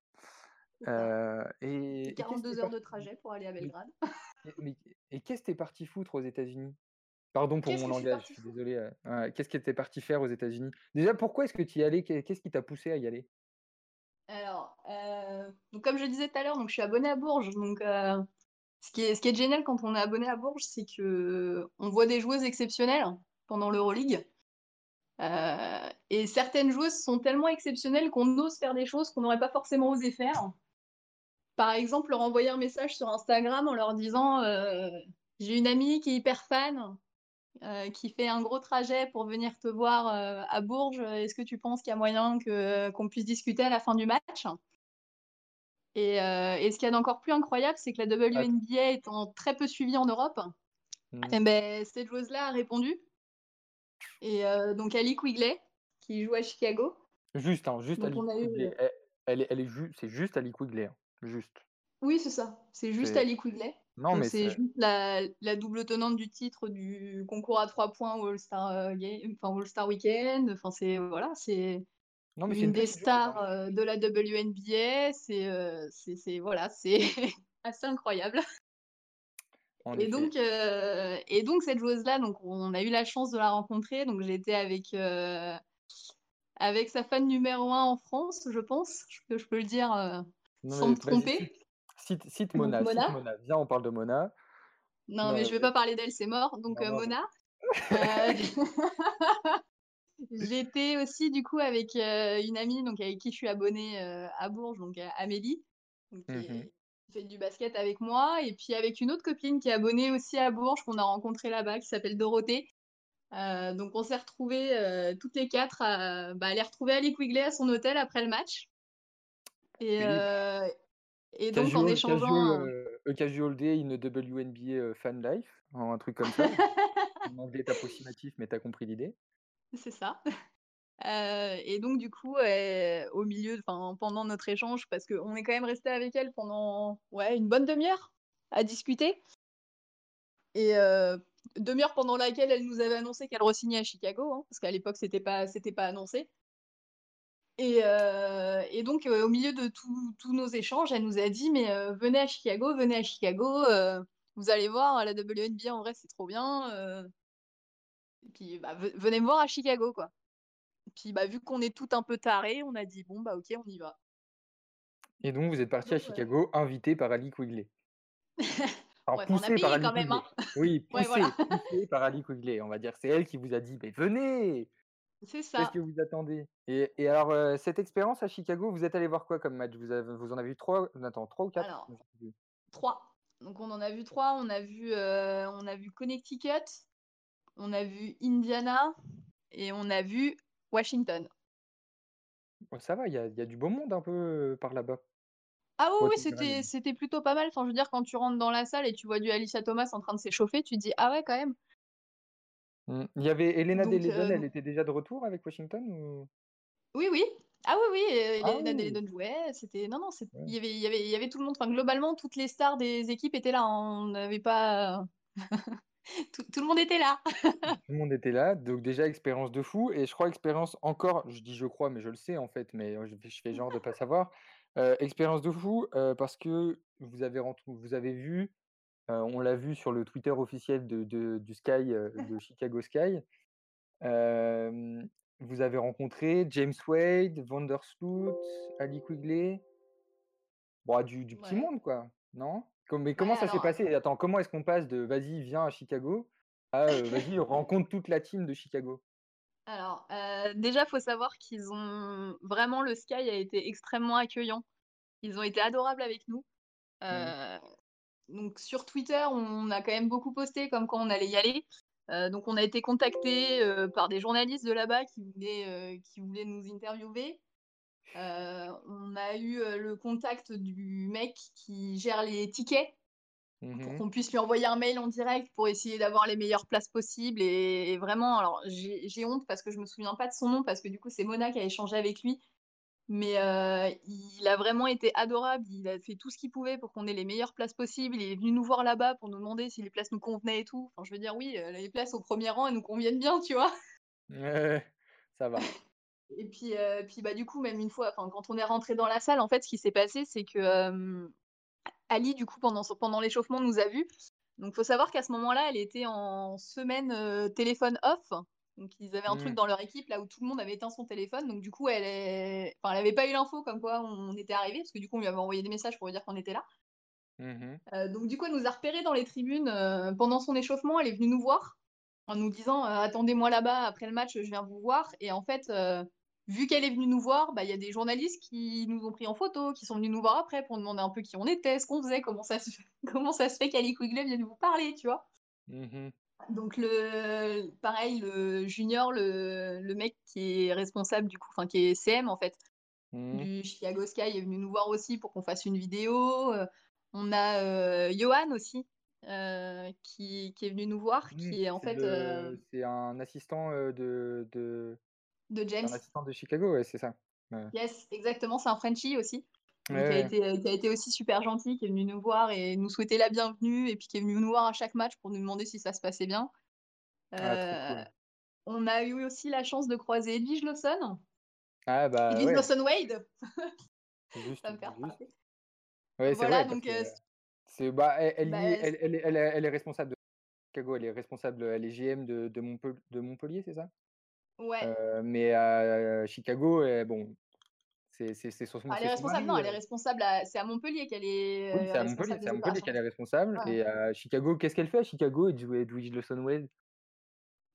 Euh, et, et qu'est-ce que 42 t'es heures de trajet pour aller à Belgrade. et- qu'est-ce que tu es parti foutre aux États-Unis? Pardon pour mon langage, je suis désolé. euh, Qu'est-ce que tu es parti faire aux États-Unis? Déjà, pourquoi est-ce que tu y allais? Qu'est- Qu'est-ce qui t'a poussé à y aller? Alors, euh, donc comme je disais tout à l'heure, je suis abonnée à Bourges. Donc, euh, ce qui est, génial quand on est abonné à Bourges, c'est que on voit des joueuses exceptionnelles pendant l'Euroleague. Euh, et certaines joueuses sont tellement exceptionnelles qu'on ose faire des choses qu'on n'aurait pas forcément osé faire. Par exemple, leur envoyer un message sur Instagram en leur disant euh, J'ai une amie qui est hyper fan, euh, qui fait un gros trajet pour venir te voir euh, à Bourges. Est-ce que tu penses qu'il y a moyen qu'on puisse discuter à la fin du match? Et, euh, et ce qu'il y a d'encore plus incroyable, c'est que la WNBA étant très peu suivie en Europe, eh ben, cette joueuse-là a répondu. Et euh, donc Ali Quigley, qui joue à Chicago. Juste, hein, juste Donc, Ali eu, euh, Elle, elle est, elle est ju- c'est juste Ali Quigley. hein, Juste. Oui, c'est ça. C'est juste Ali Quigley. Non, Donc, mais c'est juste la, la double tenante du titre du concours à trois points All-Star euh, Game- enfin, All-Star Weekend. Enfin, c'est voilà, c'est non, mais une des stars hein. euh, de la WNBA. C'est euh, c'est voilà, c'est <laughs> assez incroyable. En Et effet. donc, euh, et donc cette joueuse-là, donc on a eu la chance de la rencontrer. Donc été avec euh, avec sa fan numéro un en France, je pense, je peux, je peux le dire euh, Non, sans me tromper. Cite, cite, cite Donc, Mona, cite Mona. Mona. Viens, on parle de Mona. Non, Non, mais je vais mais- pas parler d'elle, c'est mort. Donc non, Mona. <laughs> <laughs> <laughs> J'étais aussi du coup avec euh, une amie donc avec qui je suis abonnée euh, à Bourges, donc euh, Amélie, donc, qui, fait du basket avec moi, et puis avec une autre copine qui est abonnée aussi à Bourges qu'on a rencontrée là-bas, qui s'appelle Dorothée. Euh, donc on s'est retrouvées euh, toutes les quatre, à, bah, aller retrouver Ali Quigley à son hôtel après le match. Et, Oui. et donc en Casual, échangeant. casual, euh, a casual day in WNBA fan life, hein, un truc comme ça. <laughs> En anglais approximatif, mais t'as compris l'idée. C'est ça. Euh, et donc, du coup, au milieu, pendant notre échange, parce qu'on est quand même resté avec elle pendant ouais, une bonne demi-heure à discuter. Et euh, demi-heure pendant laquelle elle nous avait annoncé qu'elle re-signait à Chicago, hein, parce qu'à l'époque, c'était pas, c'était pas annoncé. Et, euh, et donc, au milieu de tous nos échanges, elle nous a dit Mais venez à Chicago, venez à Chicago, vous allez voir, la WNBA en vrai, c'est trop bien. Et puis, bah, ve- venez me voir à Chicago, quoi. Et puis, bah, vu qu'on est tout un peu tarés, on a dit Bon, bah, ok, on y va. Et donc, vous êtes parti à Donc, ouais. Chicago, invité par Ali Quigley. <laughs> Alors, Ouais, on a par Ali quand même, Quigley. hein. Oui, <laughs> Ouais, poussé, voilà. poussé par Ali Quigley. On va dire, c'est elle qui vous a dit, mais venez C'est Qu'est-ce ça. que vous attendez? Et, et alors, euh, cette expérience à Chicago, vous êtes allé voir quoi comme match? Vous avez, vous en avez vu trois? Attends, trois ou quatre? Alors, trois. Donc on en a vu trois. On a vu, euh, on a vu Connecticut, on a vu Indiana et on a vu Washington. Ça va, il y a, il y a du beau monde un peu euh, par là-bas. Ah oui, oui, Washington, c'était, plutôt pas mal. Enfin, je veux dire, quand tu rentres dans la salle et tu vois du Alicia Thomas en train de s'échauffer, tu te dis, ah ouais, quand même. Mm. Il y avait Elena Deledon, euh, elle était déjà de retour avec Washington ou... Oui, oui. Ah oui, oui, euh, Ah Elena oui. Deledon jouait. C'était... Non, non, c'est- Ouais. il y avait, il y avait, il y avait tout le monde. Enfin, globalement, toutes les stars des équipes étaient là. hein. On n'avait pas... <laughs> tout, tout le monde était là. <laughs> Tout le monde était là, donc déjà expérience de fou, et je crois expérience encore, je dis je crois, mais je le sais en fait, mais je, fais- je fais genre de pas <laughs> savoir. Euh, expérience de fou euh, parce que vous avez, vous avez vu, euh, on l'a vu sur le Twitter officiel de, de- du Sky, de Chicago Sky, vous avez rencontré James Wade, Vandersloot, Ali Quigley, bon, du, du petit Ouais. monde quoi, non? Mais comment Ouais, ça s'est passé? Attends, comment est-ce qu'on passe de vas-y, viens à Chicago à euh, vas-y, <laughs> rencontre toute la team de Chicago? Alors, euh, déjà, faut savoir qu'ils ont vraiment le Sky a été extrêmement accueillant. Ils ont été adorables avec nous. Euh, donc sur Twitter, on a quand même beaucoup posté comme quoi on allait y aller. Donc on a été contacté par des journalistes de là-bas qui voulaient qui voulaient nous interviewer. Euh, on a eu euh, le contact du mec qui gère les tickets pour Mhm. qu'on puisse lui envoyer un mail en direct pour essayer d'avoir les meilleures places possibles. Et, et vraiment, alors j'ai honte parce que je me souviens pas de son nom parce que du coup c'est Mona qui a échangé avec lui. Mais euh, il a vraiment été adorable. Il a fait tout ce qu'il pouvait pour qu'on ait les meilleures places possibles. Il est venu nous voir là-bas pour nous demander si les places nous convenaient et tout. Enfin, je veux dire, oui, les places au premier rang, elles nous conviennent bien, tu vois. Ouais, ça va. <laughs> Et puis, euh, puis bah, du coup, même une fois, quand on est rentré dans la salle, en fait, ce qui s'est passé, c'est que euh, Ali, du coup, pendant, pendant l'échauffement, nous a vus. Donc, faut savoir qu'à ce moment-là, elle était en semaine euh, téléphone off. Donc, ils avaient un truc Mm. dans leur équipe là où tout le monde avait éteint son téléphone. Donc, du coup, elle est... enfin, elle avait pas eu l'info comme quoi on était arrivé, parce que du coup, on lui avait envoyé des messages pour lui dire qu'on était là. Mhm. Euh, donc, du coup, elle nous a repérés dans les tribunes pendant son échauffement. Elle est venue nous voir en nous disant Attendez-moi là-bas, après le match, je viens vous voir. Et en fait, vu qu'elle est venue nous voir, bah, il y a des journalistes qui nous ont pris en photo, qui sont venus nous voir après pour nous demander un peu qui on était, ce qu'on faisait, comment ça se, <laughs> comment ça se fait qu'Ali Quigley vienne vous parler, tu vois. Mhm. Donc, le, pareil, le junior, le, le mec qui est responsable du coup, enfin qui est CM en fait, Mhm. du Chicago Sky est venu nous voir aussi pour qu'on fasse une vidéo. Euh, on a euh, Johan aussi euh, qui, qui est venu nous voir, qui est en C'est fait le- euh, c'est un assistant euh, de, de... de James. un assistant de Chicago, ouais, c'est ça. Ouais. Yes, exactement, c'est un Frenchie aussi. Ouais, qui, a été, qui a été aussi super gentil, qui est venu nous voir et nous souhaiter la bienvenue, et puis qui est venu nous voir à chaque match pour nous demander si ça se passait bien. Ah, Euh, cool. on a eu aussi la chance de croiser Edwige Lawson. Ah bah Edwige Lawson Wade, juste, ça me fait juste. reparler. Ouais, c'est Voilà, vrai, donc euh, euh, c'est bah elle, elle, y bah, est, elle, elle, elle est- elle est responsable de Chicago, elle est responsable, elle est GM de, de Montpellier, c'est ça? Ouais. Euh, mais à Chicago, bon, c'est c'est son, Enfin, elle est responsable, non, elle est responsable c'est à Montpellier qu'elle est Oui, c'est à Montpellier, à Montpellier qu'elle est responsable. Ouais. Et à Chicago, qu'est-ce qu'elle fait à Chicago, Edw- Edwige Lawson-Wade?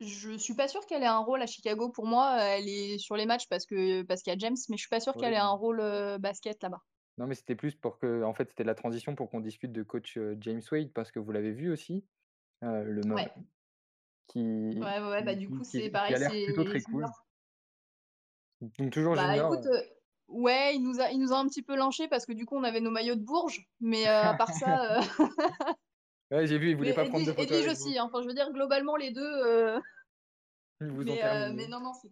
Je suis pas sûre qu'elle ait un rôle à Chicago. Pour moi, elle est sur les matchs parce que parce qu'il y a James, mais je suis pas sûre qu'elle ait un rôle basket là-bas. Non, mais c'était plus pour que, en fait, c'était la transition pour qu'on discute de coach James Wade, parce que vous l'avez vu aussi, euh, le Ouais, qui, ouais, bah du coup, c'est pareil, l'air plutôt c'est très cool. Donc toujours Bah junior. écoute, euh, ouais, il nous a, il nous a un petit peu lynché parce que du coup, on avait nos maillots de Bourges, mais euh, à part ça, <laughs> euh, <laughs> Ouais, j'ai vu, il voulait mais pas prendre de photos Edwige avec vous. aussi. hein. Enfin, je veux dire, globalement, les deux. euh, <laughs> Ils vous ont Mais, euh, mais non, non, c'est-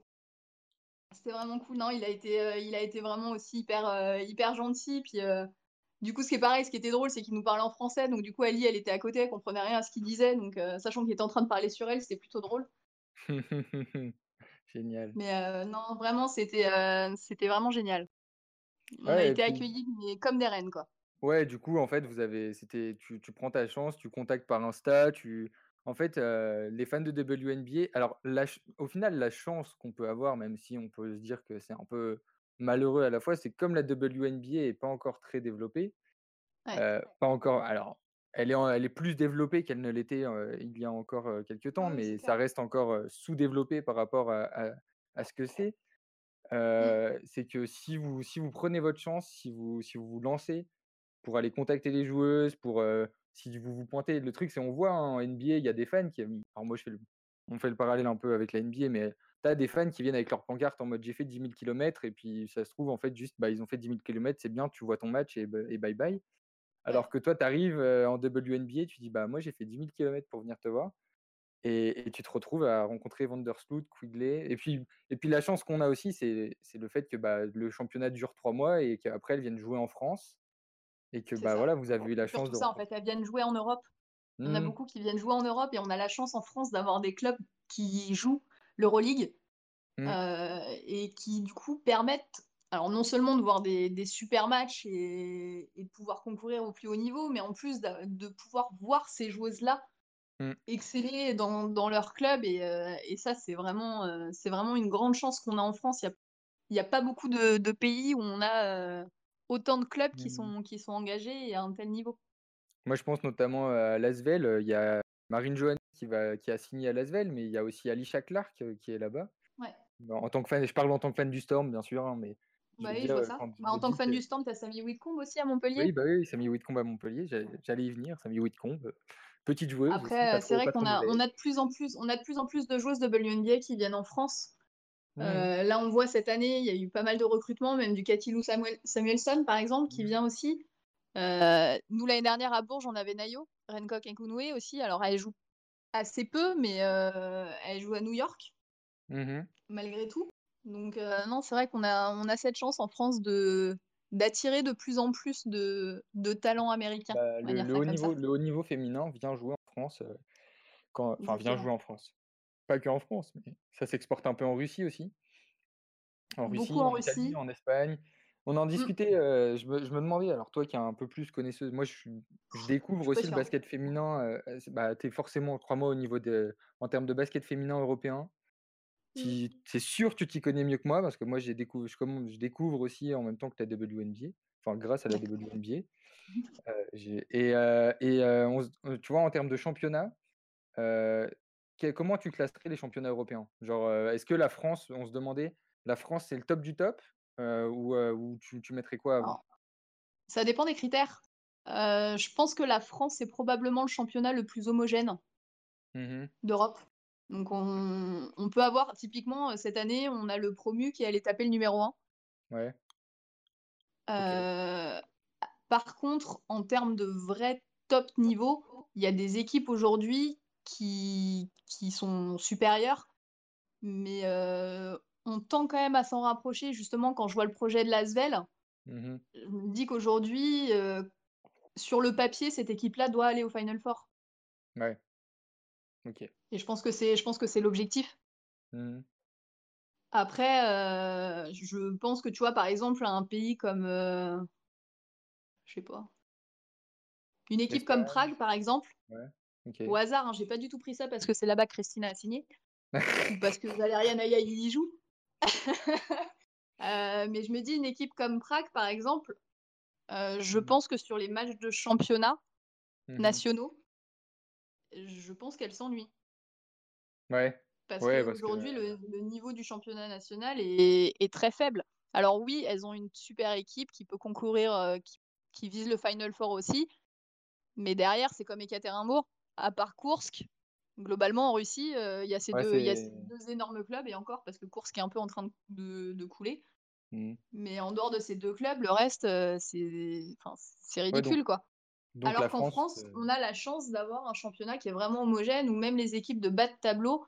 c'était vraiment cool. Non, il a été, euh, il a été vraiment aussi hyper, euh, hyper gentil. Puis, euh, du coup, ce qui est pareil, ce qui était drôle, c'est qu'il nous parlait en français. Donc, du coup, Ali, elle était à côté, elle comprenait rien à ce qu'il disait. Donc, euh, sachant qu'il était en train de parler sur elle, c'était plutôt drôle. <laughs> Génial. Mais euh, non, vraiment, c'était, euh, c'était vraiment génial. On a Ouais, été puis, accueillis mais comme des reines, quoi. ouais, du coup, en fait, vous avez, c'était, tu, tu prends ta chance, tu contactes par Insta, tu, en fait, les fans de WNBA, alors, la au final, la chance qu'on peut avoir, même si on peut se dire que c'est un peu malheureux à la fois, c'est comme la WNBA est pas encore très développée, Ouais. euh, pas encore, alors, elle est, en- elle est plus développée qu'elle ne l'était euh, il y a encore euh, quelques temps, mais ça clair. reste encore sous-développé par rapport à, à- à ce que c'est. Mmh. C'est que si vous, si vous prenez votre chance, si vous, si vous vous lancez pour aller contacter les joueuses, pour si vous vous pointez, le truc c'est on voit hein, en NBA, il y a des fans qui, alors moi je fais le, on fait le parallèle un peu avec la NBA, mais tu as des fans qui viennent avec leur pancarte en mode j'ai fait 10 000 km et puis ça se trouve en fait juste bah, ils ont fait 10 000 km, c'est bien, tu vois ton match et, et bye bye. Alors que toi, tu arrives en WNBA, tu dis bah moi j'ai fait 10 000 km pour venir te voir. Et, et tu te retrouves à rencontrer Vandersloot, Quigley. Et puis, et puis la chance qu'on a aussi, c'est le fait que bah, le championnat dure trois mois et qu'après elles viennent jouer en France. Et que bah, voilà, vous avez eu la chance de. ça, en fait, elles viennent jouer en Europe. On a mmh. beaucoup qui viennent jouer en Europe et on a la chance en France d'avoir des clubs qui jouent l'Euroleague mmh. euh, et qui du coup permettent alors non seulement de voir des, des super matchs et, et, de pouvoir concourir au plus haut niveau, mais en plus de, de pouvoir voir ces joueuses-là mmh. exceller dans, dans, leur club. Et, euh, et ça, c'est vraiment, euh, c'est vraiment une grande chance qu'on a en France. Il n'y a, a, pas beaucoup de, de, pays où on a autant de clubs qui, sont, qui sont engagés à un tel niveau. Moi, je pense notamment à Lasvel. Il y a Marine Johan qui, va, qui a signé à Lasvel, mais il y a aussi Alicia Clark qui est là-bas. Ouais. En tant que fan, je parle en tant que fan du Storm, bien sûr, hein, mais bah oui, je vois ça. Bah, en tant que fan du Storm, tu as Samy Whitcomb aussi à Montpellier? Oui, bah oui, Samy Whitcomb à Montpellier. J'allais y venir, Samy Whitcomb. Euh, petite joueuse. Après, c'est vrai qu'on a, on a, de plus en plus, on a de plus en plus de joueuses de WNBA qui viennent en France. Mmh. Euh, là, on voit cette année, il y a eu pas mal de recrutements, même du Katilou Samuel, Samuelson, par exemple, qui mmh. vient aussi. Euh, nous, l'année dernière, à Bourges, on avait Nayo, Rencock et Kounoué aussi. Alors, elle joue assez peu, mais elle joue à New York, mmh malgré tout. Donc euh, non, c'est vrai qu'on a, on a cette chance en France de d'attirer de plus en plus de, de talents américains. Bah, le, haut niveau, le, haut niveau, féminin vient jouer en France. Euh, quand, enfin, vient jouer en France. Pas que en France, mais ça s'exporte un peu en Russie aussi. En Russie, en, Italie, en Espagne. On en mmh. discutait, euh, je, me, je, me, demandais, alors toi qui es un peu plus connaisseuse, moi je, je découvre aussi le basket féminin, bah, tu es forcément, crois-moi, au niveau de, en termes de basket féminin européen, Mmh. C'est sûr que tu t'y connais mieux que moi parce que moi découvre, je, découvre aussi en même temps que la WNBA, enfin grâce à la WNBA. Euh, et, et tu vois, en termes de championnat, comment tu classerais les championnats européens? Genre, est-ce que la France, on se demandait, la France c'est le top du top? Ou, ou tu, tu, mettrais quoi avant? Ça dépend des critères. je pense que la France c'est probablement le championnat le plus homogène mmh d'Europe. Donc on, peut avoir, typiquement, cette année, on a le promu qui allait taper le numéro 1. Ouais. Par contre, en termes de vrai top niveau, il y a des équipes aujourd'hui qui, qui sont supérieures, mais on tend quand même à s'en rapprocher. Justement, quand je vois le projet de l'Asvel, mmh je me dis qu'aujourd'hui, sur le papier, cette équipe-là doit aller au Final Four. Ouais. Et je pense que c'est, je pense que c'est l'objectif. Mmh. Après, euh, je pense que tu vois, par exemple, un pays comme, euh, je sais pas, une équipe comme Prague, par exemple, au hasard, hein, j'ai pas du tout pris ça parce que c'est là-bas que Christina a signé, parce que Valériane Ayaï y joue. Euh, mais je me dis, une équipe comme Prague, par exemple, je mmh. pense que sur les matchs de championnat mmh nationaux, je pense qu'elle s'ennuie. Ouais. Parce qu'aujourd'hui, le, niveau du championnat national est, très faible. Alors oui, elles ont une super équipe qui peut concourir, euh, qui, vise le Final Four aussi. Mais derrière, c'est comme Ekaterinbourg. À part Kursk, globalement en Russie, il y, a ces deux énormes clubs, et encore parce que Kursk est un peu en train de, couler. Mmh. Mais en dehors de ces deux clubs, le reste, c'est ridicule, quoi. Alors qu'en France, euh on a la chance d'avoir un championnat qui est vraiment homogène, où même les équipes de bas de tableau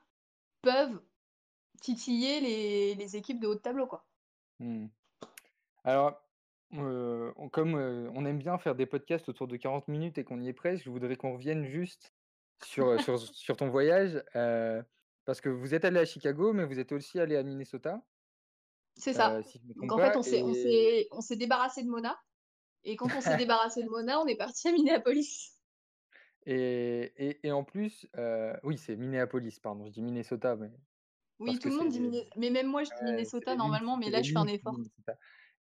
peuvent titiller les, équipes de haut de tableau. Quoi. Mmh. Alors, euh, comme euh, on aime bien faire des podcasts autour de 40 minutes et qu'on y est presque, je voudrais qu'on revienne juste sur, sur, ton voyage, parce que vous êtes allé à Chicago, mais vous êtes aussi allé à Minnesota. C'est ça. Donc en fait, on s'est débarrassé de Mona. Et quand on s'est <laughs> débarrassé de Mona, on est parti à Minneapolis. Et, et, en plus, euh, oui, c'est Minneapolis, pardon, je dis Minnesota. Mais... Oui, tout le monde dit Minnesota. Mais même moi, je dis Minnesota normalement, mais là, je fais un effort.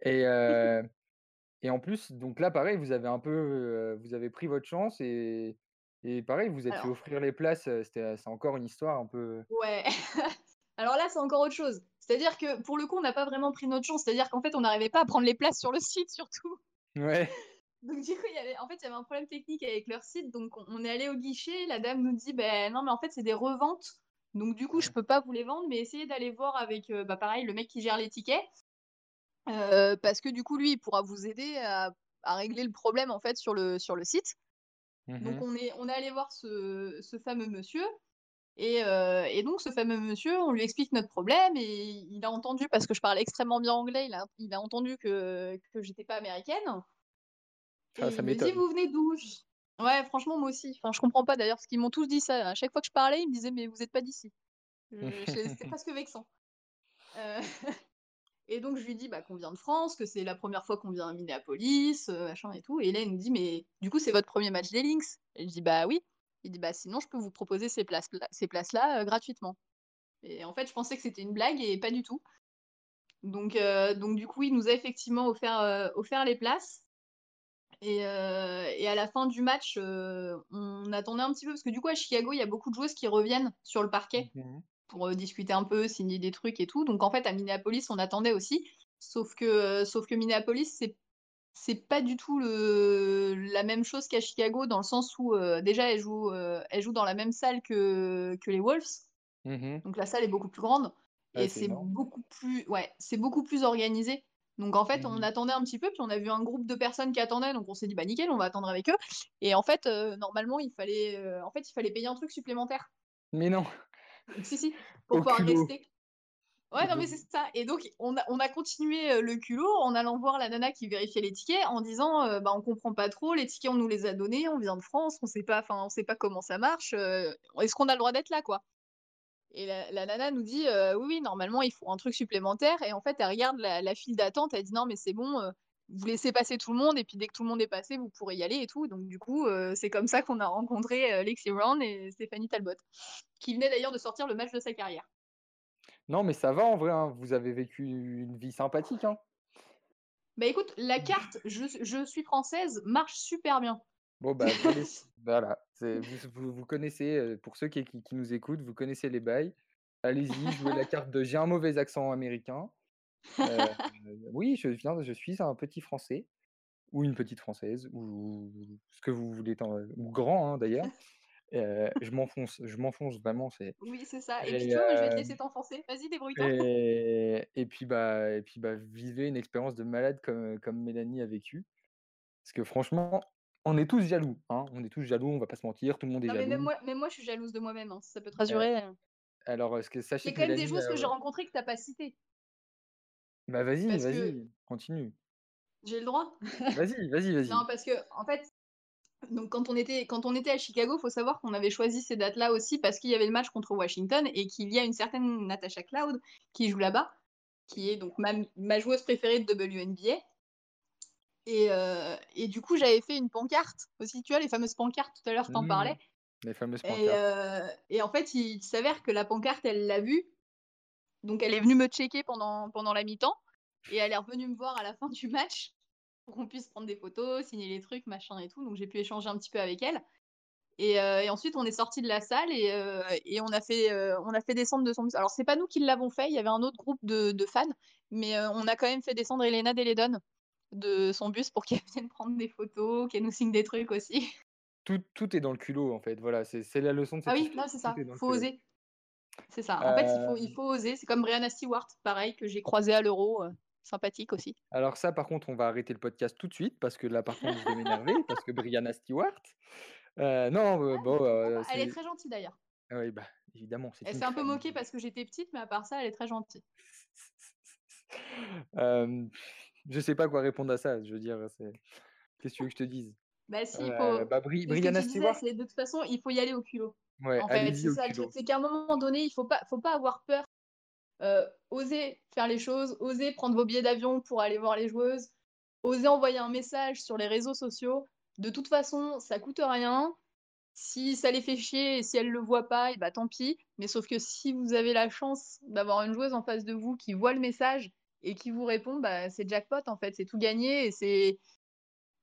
Et, euh, <laughs> et en plus, donc là, pareil, vous avez un peu, euh, vous avez pris votre chance et, et pareil, vous êtes fait offrir les places. c'est encore une histoire un peu. Ouais. <laughs> Alors là, c'est encore autre chose. C'est-à-dire que pour le coup, on n'a pas vraiment pris notre chance. C'est-à-dire qu'en fait, on n'arrivait pas à prendre les places sur le site, surtout. Ouais. <laughs> Donc du coup, il y avait, en fait, il y avait un problème technique avec leur site. Donc on, est allé au guichet. La dame nous dit, ben non, mais en fait, c'est des reventes. Donc du coup, je peux pas vous les vendre, mais essayez d'aller voir avec, euh, bah, pareil, le mec qui gère les tickets. Euh, parce que du coup, lui, il pourra vous aider à, à régler le problème en fait sur le, sur le site. Donc Mhm. on est, on est allé voir ce, ce fameux monsieur. Et, euh, et donc ce fameux monsieur, on lui explique notre problème et il a entendu, parce que je parle extrêmement bien anglais, il a, il a entendu que, que j'étais pas américaine. Et Ah, ça il me dit, vous venez d'où Ouais, franchement, moi aussi. Enfin, je comprends pas d'ailleurs, parce qu'ils m'ont tous dit ça. À chaque fois que je parlais, ils me disaient, mais vous êtes pas d'ici. C'était <laughs> presque vexant. Euh, <laughs> Et donc, je lui dis bah, qu'on vient de France, que c'est la première fois qu'on vient à Minneapolis, euh, machin et tout. Et là, il me dit, mais du coup, c'est votre premier match des Lynx? Et je dis, bah oui. Il dit, bah sinon, je peux vous proposer ces places-là ces euh, gratuitement. Et en fait, je pensais que c'était une blague et pas du tout. Donc, euh, donc du coup, il nous a effectivement offert, offert les places. Et, à la fin du match, on attendait un petit peu, parce que du coup, à Chicago, il y a beaucoup de joueuses qui reviennent sur le parquet Mhm. Pour discuter un peu, signer des trucs et tout. Donc en fait, à Minneapolis, on attendait aussi. Sauf que, sauf que Minneapolis, c'est c'est pas du tout le, la même chose qu'à Chicago, dans le sens où euh, déjà, elle joue, euh, elle joue dans la même salle que, que les Wolves. Mhm. Donc la salle est beaucoup plus grande. Ah, et c'est beaucoup plus, ouais, c'est beaucoup plus organisé. Donc en fait, on Mhm. attendait un petit peu, puis on a vu un groupe de personnes qui attendaient, donc on s'est dit bah nickel, on va attendre avec eux. Et en fait, euh, normalement, il fallait, en fait, il fallait payer un truc supplémentaire. Mais non. Si si, pour Au pouvoir culot. rester. Ouais, non, mais c'est ça. Et donc, on a, on a continué euh, le culot en allant voir la nana qui vérifiait les tickets en disant euh, bah, on comprend pas trop, les tickets, on nous les a donnés, on vient de France, on sait pas, enfin, on sait pas comment ça marche, euh, est-ce qu'on a le droit d'être là, quoi? Et la, la nana nous dit euh, oui, oui, normalement, il faut un truc supplémentaire. Et en fait, elle regarde la, la file d'attente, elle dit non, mais c'est bon, vous laissez passer tout le monde, et puis dès que tout le monde est passé, vous pourrez y aller et tout. Donc, du coup, euh, c'est comme ça qu'on a rencontré euh, Lexi Brown et Stéphanie Talbot, qui venait d'ailleurs de sortir le match de sa carrière. Non, mais ça va en vrai. hein. Vous avez vécu une vie sympathique. Hein. Bah écoute, la carte je, je suis française marche super bien. Bon, bah, <laughs> voilà. Vous, connaissez, euh, pour ceux qui, qui, qui nous écoutent, vous connaissez les bails. Allez-y, jouez la carte de j'ai un mauvais accent américain. Euh, <laughs> oui, je viens, je suis un petit français ou une petite française ou ce que vous voulez, ou grand hein, d'ailleurs. <laughs> Euh, je m'enfonce, je m'enfonce vraiment. C'est Oui, c'est ça. Et puis et, tu vois, moi, je vais te euh, laisser t'enfoncer. Vas-y, débrouille-toi. et, et puis bah et puis bah vivez une expérience de malade comme comme Mélanie a vécu. Parce que franchement, on est tous jaloux. Hein. On est tous jaloux. On va pas se mentir. Tout le monde est Non, mais même jaloux. moi, même moi, je suis jalouse de moi-même. hein, ça peut te Euh, rassurer. alors, est-ce que Il sachez y a que quand même des joueuses que j'ai euh, rencontrées que t'as pas citées. Bah vas-y, Parce que vas-y, continue. j'ai le droit. Vas-y, <laughs> vas-y, vas-y. Non, parce que en fait, donc quand on était quand on était à Chicago, faut savoir qu'on avait choisi ces dates-là aussi parce qu'il y avait le match contre Washington et qu'il y a une certaine Natasha Cloud qui joue là-bas, qui est donc ma, ma joueuse préférée de WNBA. Et, euh, et du coup, j'avais fait une pancarte aussi, tu vois, les fameuses pancartes, tout à l'heure, t'en Mmh, parlais. les fameuses Et, pancartes. euh, et en fait, il s'avère que la pancarte, elle l'a vue. Donc, elle est venue me checker pendant, pendant la mi-temps. Et elle est revenue me voir à la fin du match pour qu'on puisse prendre des photos, signer les trucs, machin et tout. Donc, j'ai pu échanger un petit peu avec elle. Et, euh, et ensuite, on est sorti de la salle et, euh, et on, a fait, euh, on a fait descendre de son bus. Alors, c'est pas nous qui l'avons fait, il y avait un autre groupe de, de fans, mais on a quand même fait descendre Elena Deledon de son bus pour qu'elle <laughs> vienne prendre des photos, qu'elle nous signe des trucs aussi. Tout, tout est dans le culot, en fait. Voilà, c'est la leçon de cette Ah oui, c'est ça, faut oser. C'est ça. En fait, il Euh, faut, il faut oser. C'est comme Brianna Stewart, pareil, que j'ai croisé à l'Euro, euh, sympathique aussi. alors ça, par contre, on va arrêter le podcast tout de suite parce que là, par contre, je vais m'énerver <laughs> parce que Brianna Stewart. euh, non, Ouais, bon, Elle est très gentille d'ailleurs. ah Oui, bah, évidemment, Elle s'est un peu moquée parce que j'étais petite, mais à part ça, elle est très gentille. <laughs> Je sais pas quoi répondre à ça. Je veux dire. Qu'est-ce que tu veux que je te dise? Bah si, il faut. bah, Bri- Brianna disais, Stewart. de toute façon, il faut y aller au culot. Ouais, En fait, c'est ça qu'à un moment donné, il faut pas, faut pas avoir peur. Euh, oser faire les choses, oser prendre vos billets d'avion pour aller voir les joueuses, oser envoyer un message sur les réseaux sociaux. De toute façon, ça coûte rien. Si ça les fait chier et si elles le voient pas, et bah tant pis. Mais sauf que si vous avez la chance d'avoir une joueuse en face de vous qui voit le message et qui vous répond, bah c'est jackpot en fait, c'est tout gagné et c'est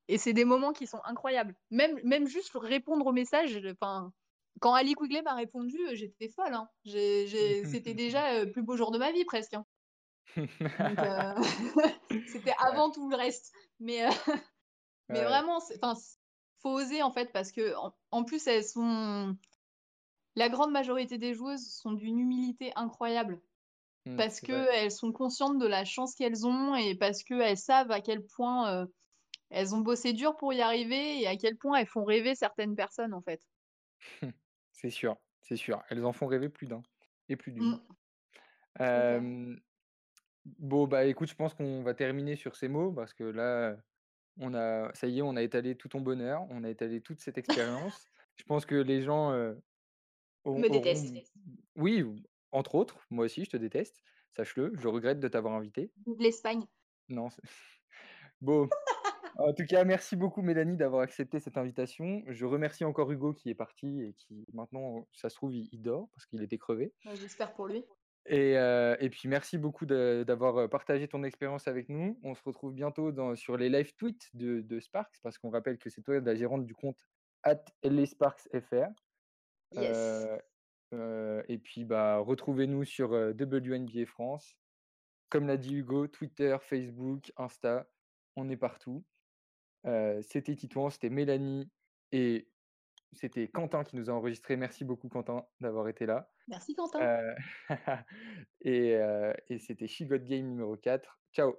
et c'est des moments qui sont incroyables. Même même juste répondre au message, enfin quand Ali Quigley m'a répondu, j'étais folle. hein. C'était <laughs> déjà le plus beau jour de ma vie presque. hein. Euh, <laughs> c'était avant tout le reste. Mais, euh, <laughs> mais Ouais. vraiment, c- faut oser en fait, parce que en, en plus, elles sont. La grande majorité des joueuses sont d'une humilité incroyable. Mmh, Parce vrai. qu'elles sont conscientes de la chance qu'elles ont et parce qu'elles savent à quel point euh, elles ont bossé dur pour y arriver et à quel point elles font rêver certaines personnes en fait. C'est sûr, c'est sûr. Elles en font rêver plus d'un et plus d'une. Mm. Hem, bon, bah, écoute, je pense qu'on va terminer sur ces mots parce que là, on a ça y est, on a étalé tout ton bonheur, on a étalé toute cette expérience. <laughs> Je pense que les gens, au Me auront déteste. oui, ou entre autres, moi aussi je te déteste, sache-le, je regrette de t'avoir invité. L'Espagne. Non, <laughs> bon, en tout cas, merci beaucoup Mélanie d'avoir accepté cette invitation. Je remercie encore Hugo qui est parti et qui maintenant, ça se trouve, il il dort parce qu'il était crevé. Ouais, J'espère pour lui. Et, et puis merci beaucoup d'avoir, heu, partagé ton expérience avec nous. On se retrouve bientôt dans sur les live tweets de de Sparks parce qu'on rappelle que c'est toi la gérante du compte @lesparksfr. Yes. Heu, heu, et puis, bah, retrouvez-nous sur, WNBA France. Comme l'a dit Hugo, Twitter, Facebook, Insta, on est partout. C'était Titouan, c'était Mélanie et c'était Quentin qui nous a enregistré. Merci beaucoup Quentin d'avoir été là. Merci Quentin. <laughs> Et c'était She Got Game numéro 4. Ciao.